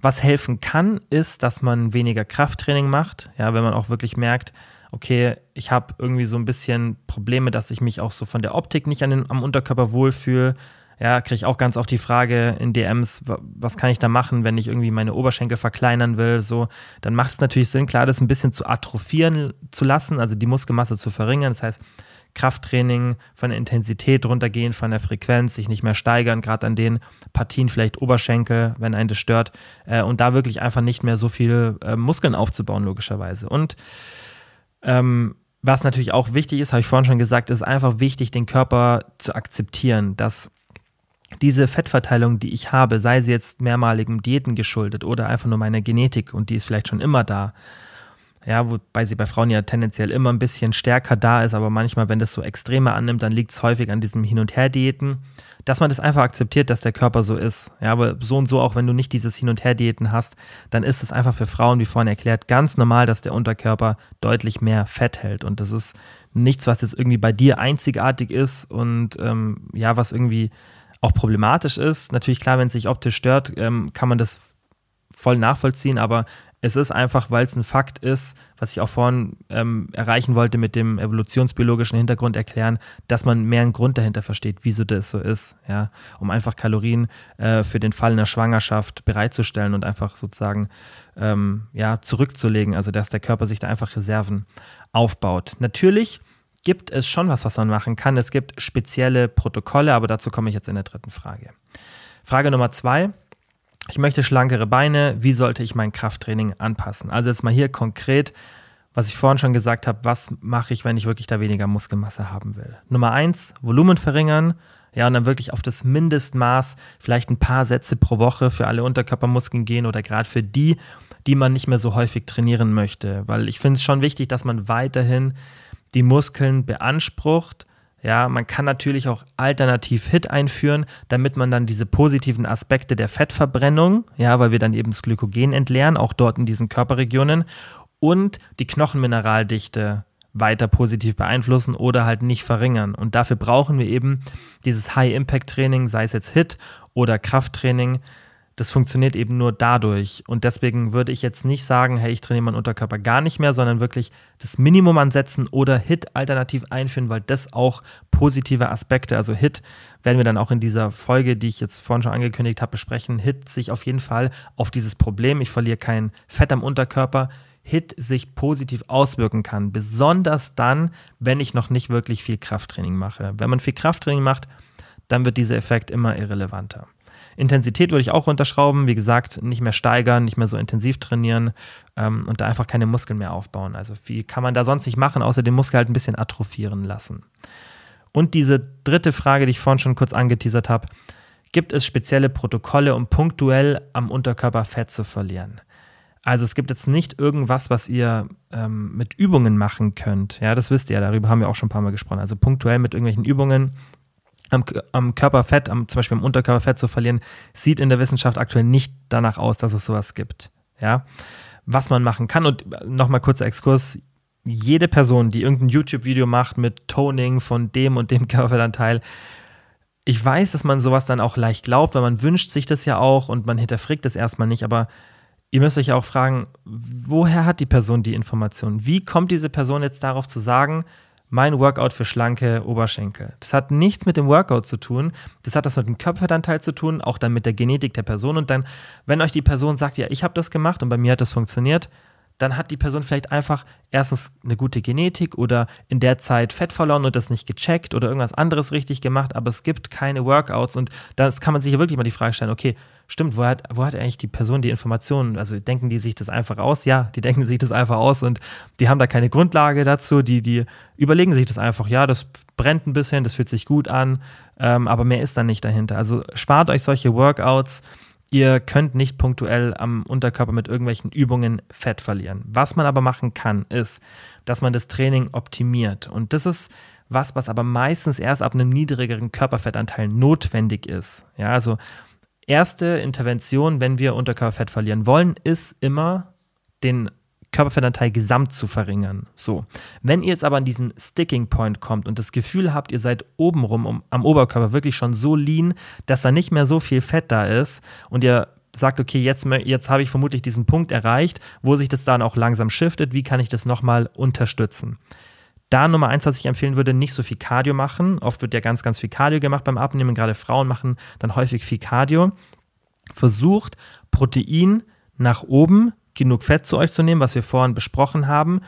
Was helfen kann, ist, dass man weniger Krafttraining macht, ja, wenn man auch wirklich merkt, okay, ich habe irgendwie so ein bisschen Probleme, dass ich mich auch so von der Optik nicht an den, am Unterkörper wohlfühle. Ja, kriege ich auch ganz oft die Frage in DMs, was kann ich da machen, wenn ich irgendwie meine Oberschenkel verkleinern will? So, dann macht es natürlich Sinn, klar, das ein bisschen zu atrophieren zu lassen, also die Muskelmasse zu verringern. Das heißt, Krafttraining von der Intensität runtergehen, von der Frequenz, sich nicht mehr steigern, gerade an den Partien, vielleicht Oberschenkel, wenn einen das stört, äh, und da wirklich einfach nicht mehr so viel äh, Muskeln aufzubauen, logischerweise. Und ähm, was natürlich auch wichtig ist, habe ich vorhin schon gesagt, ist einfach wichtig, den Körper zu akzeptieren, dass diese Fettverteilung, die ich habe, sei sie jetzt mehrmaligen Diäten geschuldet oder einfach nur meiner Genetik und die ist vielleicht schon immer da, ja, wobei sie bei Frauen ja tendenziell immer ein bisschen stärker da ist, aber manchmal, wenn das so Extreme annimmt, dann liegt es häufig an diesem Hin- und Her-Diäten, dass man das einfach akzeptiert, dass der Körper so ist. Ja, aber so und so, auch wenn du nicht dieses Hin- und Her-Diäten hast, dann ist es einfach für Frauen, wie vorhin erklärt, ganz normal, dass der Unterkörper deutlich mehr Fett hält. Und das ist nichts, was jetzt irgendwie bei dir einzigartig ist und ähm, ja, was irgendwie auch problematisch ist. Natürlich, klar, wenn es sich optisch stört, ähm, kann man das voll nachvollziehen, aber es ist einfach, weil es ein Fakt ist, was ich auch vorhin ähm, erreichen wollte mit dem evolutionsbiologischen Hintergrund erklären, dass man mehr einen Grund dahinter versteht, wieso das so ist, ja, um einfach Kalorien äh, für den Fall einer Schwangerschaft bereitzustellen und einfach sozusagen ähm, ja, zurückzulegen, also dass der Körper sich da einfach Reserven aufbaut. Natürlich gibt es schon was, was man machen kann. Es gibt spezielle Protokolle, aber dazu komme ich jetzt in der dritten Frage. Frage Nummer zwei ich möchte schlankere Beine, wie sollte ich mein Krafttraining anpassen? Also jetzt mal hier konkret, was ich vorhin schon gesagt habe, was mache ich, wenn ich wirklich da weniger Muskelmasse haben will? Nummer eins, Volumen verringern. Ja, und dann wirklich auf das Mindestmaß, vielleicht ein paar Sätze pro Woche für alle Unterkörpermuskeln gehen oder gerade für die, die man nicht mehr so häufig trainieren möchte. Weil ich finde es schon wichtig, dass man weiterhin die Muskeln beansprucht, ja, man kann natürlich auch alternativ HIT einführen, damit man dann diese positiven Aspekte der Fettverbrennung, ja, weil wir dann eben das Glykogen entleeren, auch dort in diesen Körperregionen und die Knochenmineraldichte weiter positiv beeinflussen oder halt nicht verringern. Und dafür brauchen wir eben dieses High-Impact-Training, sei es jetzt HIT oder Krafttraining, das funktioniert eben nur dadurch. Und deswegen würde ich jetzt nicht sagen, hey, ich trainiere meinen Unterkörper gar nicht mehr, sondern wirklich das Minimum ansetzen oder HIT alternativ einführen, weil das auch positive Aspekte, also HIT werden wir dann auch in dieser Folge, die ich jetzt vorhin schon angekündigt habe, besprechen. HIT sich auf jeden Fall auf dieses Problem, ich verliere kein Fett am Unterkörper, HIT sich positiv auswirken kann. Besonders dann, wenn ich noch nicht wirklich viel Krafttraining mache. Wenn man viel Krafttraining macht, dann wird dieser Effekt immer irrelevanter. Intensität würde ich auch runterschrauben. Wie gesagt, nicht mehr steigern, nicht mehr so intensiv trainieren ähm, und da einfach keine Muskeln mehr aufbauen. Also viel kann man da sonst nicht machen, außer den Muskel halt ein bisschen atrophieren lassen. Und diese dritte Frage, die ich vorhin schon kurz angeteasert habe, gibt es spezielle Protokolle, um punktuell am Unterkörper Fett zu verlieren? Also es gibt jetzt nicht irgendwas, was ihr ähm, mit Übungen machen könnt. Ja, das wisst ihr, darüber haben wir auch schon ein paar Mal gesprochen. Also punktuell mit irgendwelchen Übungen am, am Körperfett, am, zum Beispiel am Unterkörperfett zu verlieren, sieht in der Wissenschaft aktuell nicht danach aus, dass es sowas gibt. Ja, was man machen kann und nochmal kurzer Exkurs. Jede Person, die irgendein YouTube-Video macht mit Toning von dem und dem Körperfettanteil, ich weiß, dass man sowas dann auch leicht glaubt, weil man wünscht sich das ja auch und man hinterfragt es erstmal nicht, aber ihr müsst euch auch fragen, woher hat die Person die Information? Wie kommt diese Person jetzt darauf zu sagen, mein Workout für schlanke Oberschenkel. Das hat nichts mit dem Workout zu tun. Das hat das mit dem Körperfettanteil zu tun, auch dann mit der Genetik der Person. Und dann, wenn euch die Person sagt, ja, ich habe das gemacht und bei mir hat das funktioniert, dann hat die Person vielleicht einfach erstens eine gute Genetik oder in der Zeit Fett verloren und das nicht gecheckt oder irgendwas anderes richtig gemacht, aber es gibt keine Workouts und das kann man sich ja wirklich mal die Frage stellen, okay, stimmt, wo hat, wo hat eigentlich die Person die Informationen? Also denken die sich das einfach aus? Ja, die denken sich das einfach aus und die haben da keine Grundlage dazu. Die, die überlegen sich das einfach, ja, das brennt ein bisschen, das fühlt sich gut an, ähm, aber mehr ist da nicht dahinter. Also spart euch solche Workouts. Ihr könnt nicht punktuell am Unterkörper mit irgendwelchen Übungen Fett verlieren. Was man aber machen kann, ist, dass man das Training optimiert. Und das ist was, was aber meistens erst ab einem niedrigeren Körperfettanteil notwendig ist. Ja, also erste Intervention, wenn wir Unterkörperfett verlieren wollen, ist immer den Körperfettanteil gesamt zu verringern. So. Wenn ihr jetzt aber an diesen Sticking Point kommt und das Gefühl habt, ihr seid obenrum um, am Oberkörper wirklich schon so lean, dass da nicht mehr so viel Fett da ist und ihr sagt, okay, jetzt, jetzt habe ich vermutlich diesen Punkt erreicht, wo sich das dann auch langsam shiftet, wie kann ich das nochmal unterstützen? Da Nummer eins, was ich empfehlen würde, nicht so viel Cardio machen. Oft wird ja ganz, ganz viel Cardio gemacht beim Abnehmen. Gerade Frauen machen dann häufig viel Cardio. Versucht, Protein nach oben, genug Fett zu euch zu nehmen, was wir vorhin besprochen haben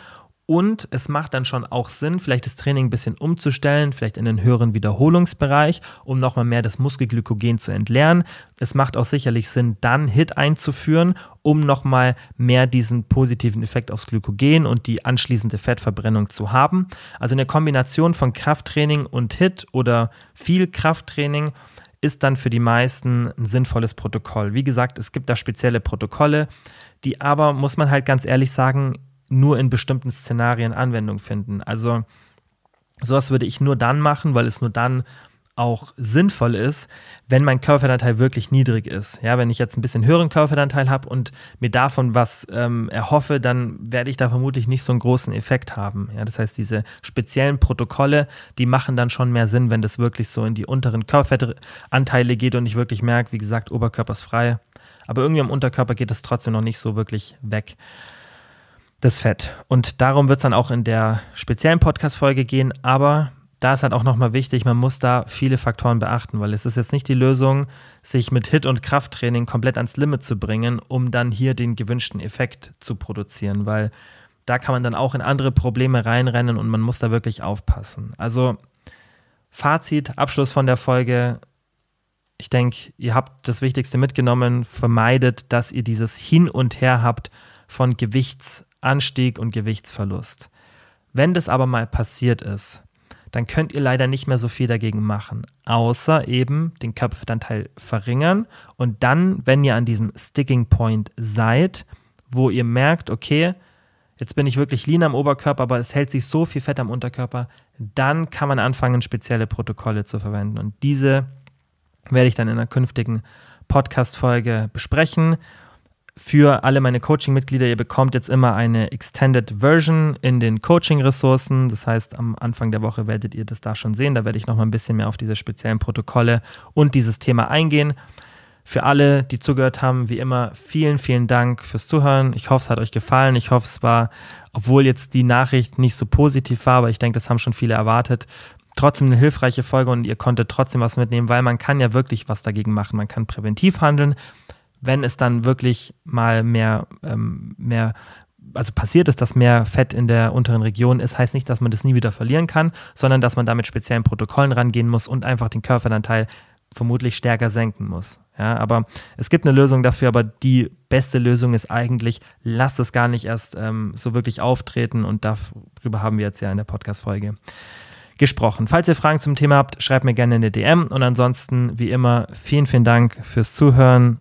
und es macht dann schon auch Sinn, vielleicht das Training ein bisschen umzustellen, vielleicht in den höheren Wiederholungsbereich, um nochmal mehr das Muskelglykogen zu entleeren. Es macht auch sicherlich Sinn, dann HIT einzuführen, um nochmal mehr diesen positiven Effekt aufs Glykogen und die anschließende Fettverbrennung zu haben. Also eine Kombination von Krafttraining und HIT oder viel Krafttraining ist dann für die meisten ein sinnvolles Protokoll. Wie gesagt, es gibt da spezielle Protokolle, die aber, muss man halt ganz ehrlich sagen, nur in bestimmten Szenarien Anwendung finden. Also sowas würde ich nur dann machen, weil es nur dann auch sinnvoll ist, wenn mein Körperfettanteil wirklich niedrig ist. Ja, wenn ich jetzt ein bisschen höheren Körperfettanteil habe und mir davon was ähm, erhoffe, dann werde ich da vermutlich nicht so einen großen Effekt haben. Ja, das heißt, diese speziellen Protokolle, die machen dann schon mehr Sinn, wenn das wirklich so in die unteren Körperfettanteile geht und ich wirklich merke, wie gesagt, Oberkörper ist frei. Aber irgendwie am Unterkörper geht es trotzdem noch nicht so wirklich weg das Fett. Und darum wird es dann auch in der speziellen Podcast-Folge gehen. Aber da ist halt auch nochmal wichtig, man muss da viele Faktoren beachten, weil es ist jetzt nicht die Lösung, sich mit Hit- und Krafttraining komplett ans Limit zu bringen, um dann hier den gewünschten Effekt zu produzieren, weil da kann man dann auch in andere Probleme reinrennen und man muss da wirklich aufpassen. Also Fazit, Abschluss von der Folge. Ich denke, ihr habt das Wichtigste mitgenommen. Vermeidet, dass ihr dieses Hin und Her habt von Gewichtsanstieg und Gewichtsverlust. Wenn das aber mal passiert ist, dann könnt ihr leider nicht mehr so viel dagegen machen, außer eben den Körperfettanteil verringern. Und dann, wenn ihr an diesem Sticking Point seid, wo ihr merkt, okay, jetzt bin ich wirklich lean am Oberkörper, aber es hält sich so viel Fett am Unterkörper, dann kann man anfangen, spezielle Protokolle zu verwenden. Und diese werde ich dann in einer künftigen Podcast-Folge besprechen für alle meine Coaching-Mitglieder. Ihr bekommt jetzt immer eine Extended Version in den Coaching-Ressourcen. Das heißt, am Anfang der Woche werdet ihr das da schon sehen. Da werde ich noch mal ein bisschen mehr auf diese speziellen Protokolle und dieses Thema eingehen. Für alle, die zugehört haben, wie immer, vielen, vielen Dank fürs Zuhören. Ich hoffe, es hat euch gefallen. Ich hoffe, es war, obwohl jetzt die Nachricht nicht so positiv war, aber ich denke, das haben schon viele erwartet, trotzdem eine hilfreiche Folge und ihr konntet trotzdem was mitnehmen, weil man kann ja wirklich was dagegen machen. Man kann präventiv handeln wenn es dann wirklich mal mehr, ähm, mehr also passiert ist, dass mehr Fett in der unteren Region ist, heißt nicht, dass man das nie wieder verlieren kann, sondern dass man da mit speziellen Protokollen rangehen muss und einfach den Körperanteil vermutlich stärker senken muss. Ja, aber es gibt eine Lösung dafür, aber die beste Lösung ist eigentlich, lasst es gar nicht erst ähm, so wirklich auftreten und darüber haben wir jetzt ja in der Podcast-Folge gesprochen. Falls ihr Fragen zum Thema habt, schreibt mir gerne in der DM und ansonsten, wie immer, vielen, vielen Dank fürs Zuhören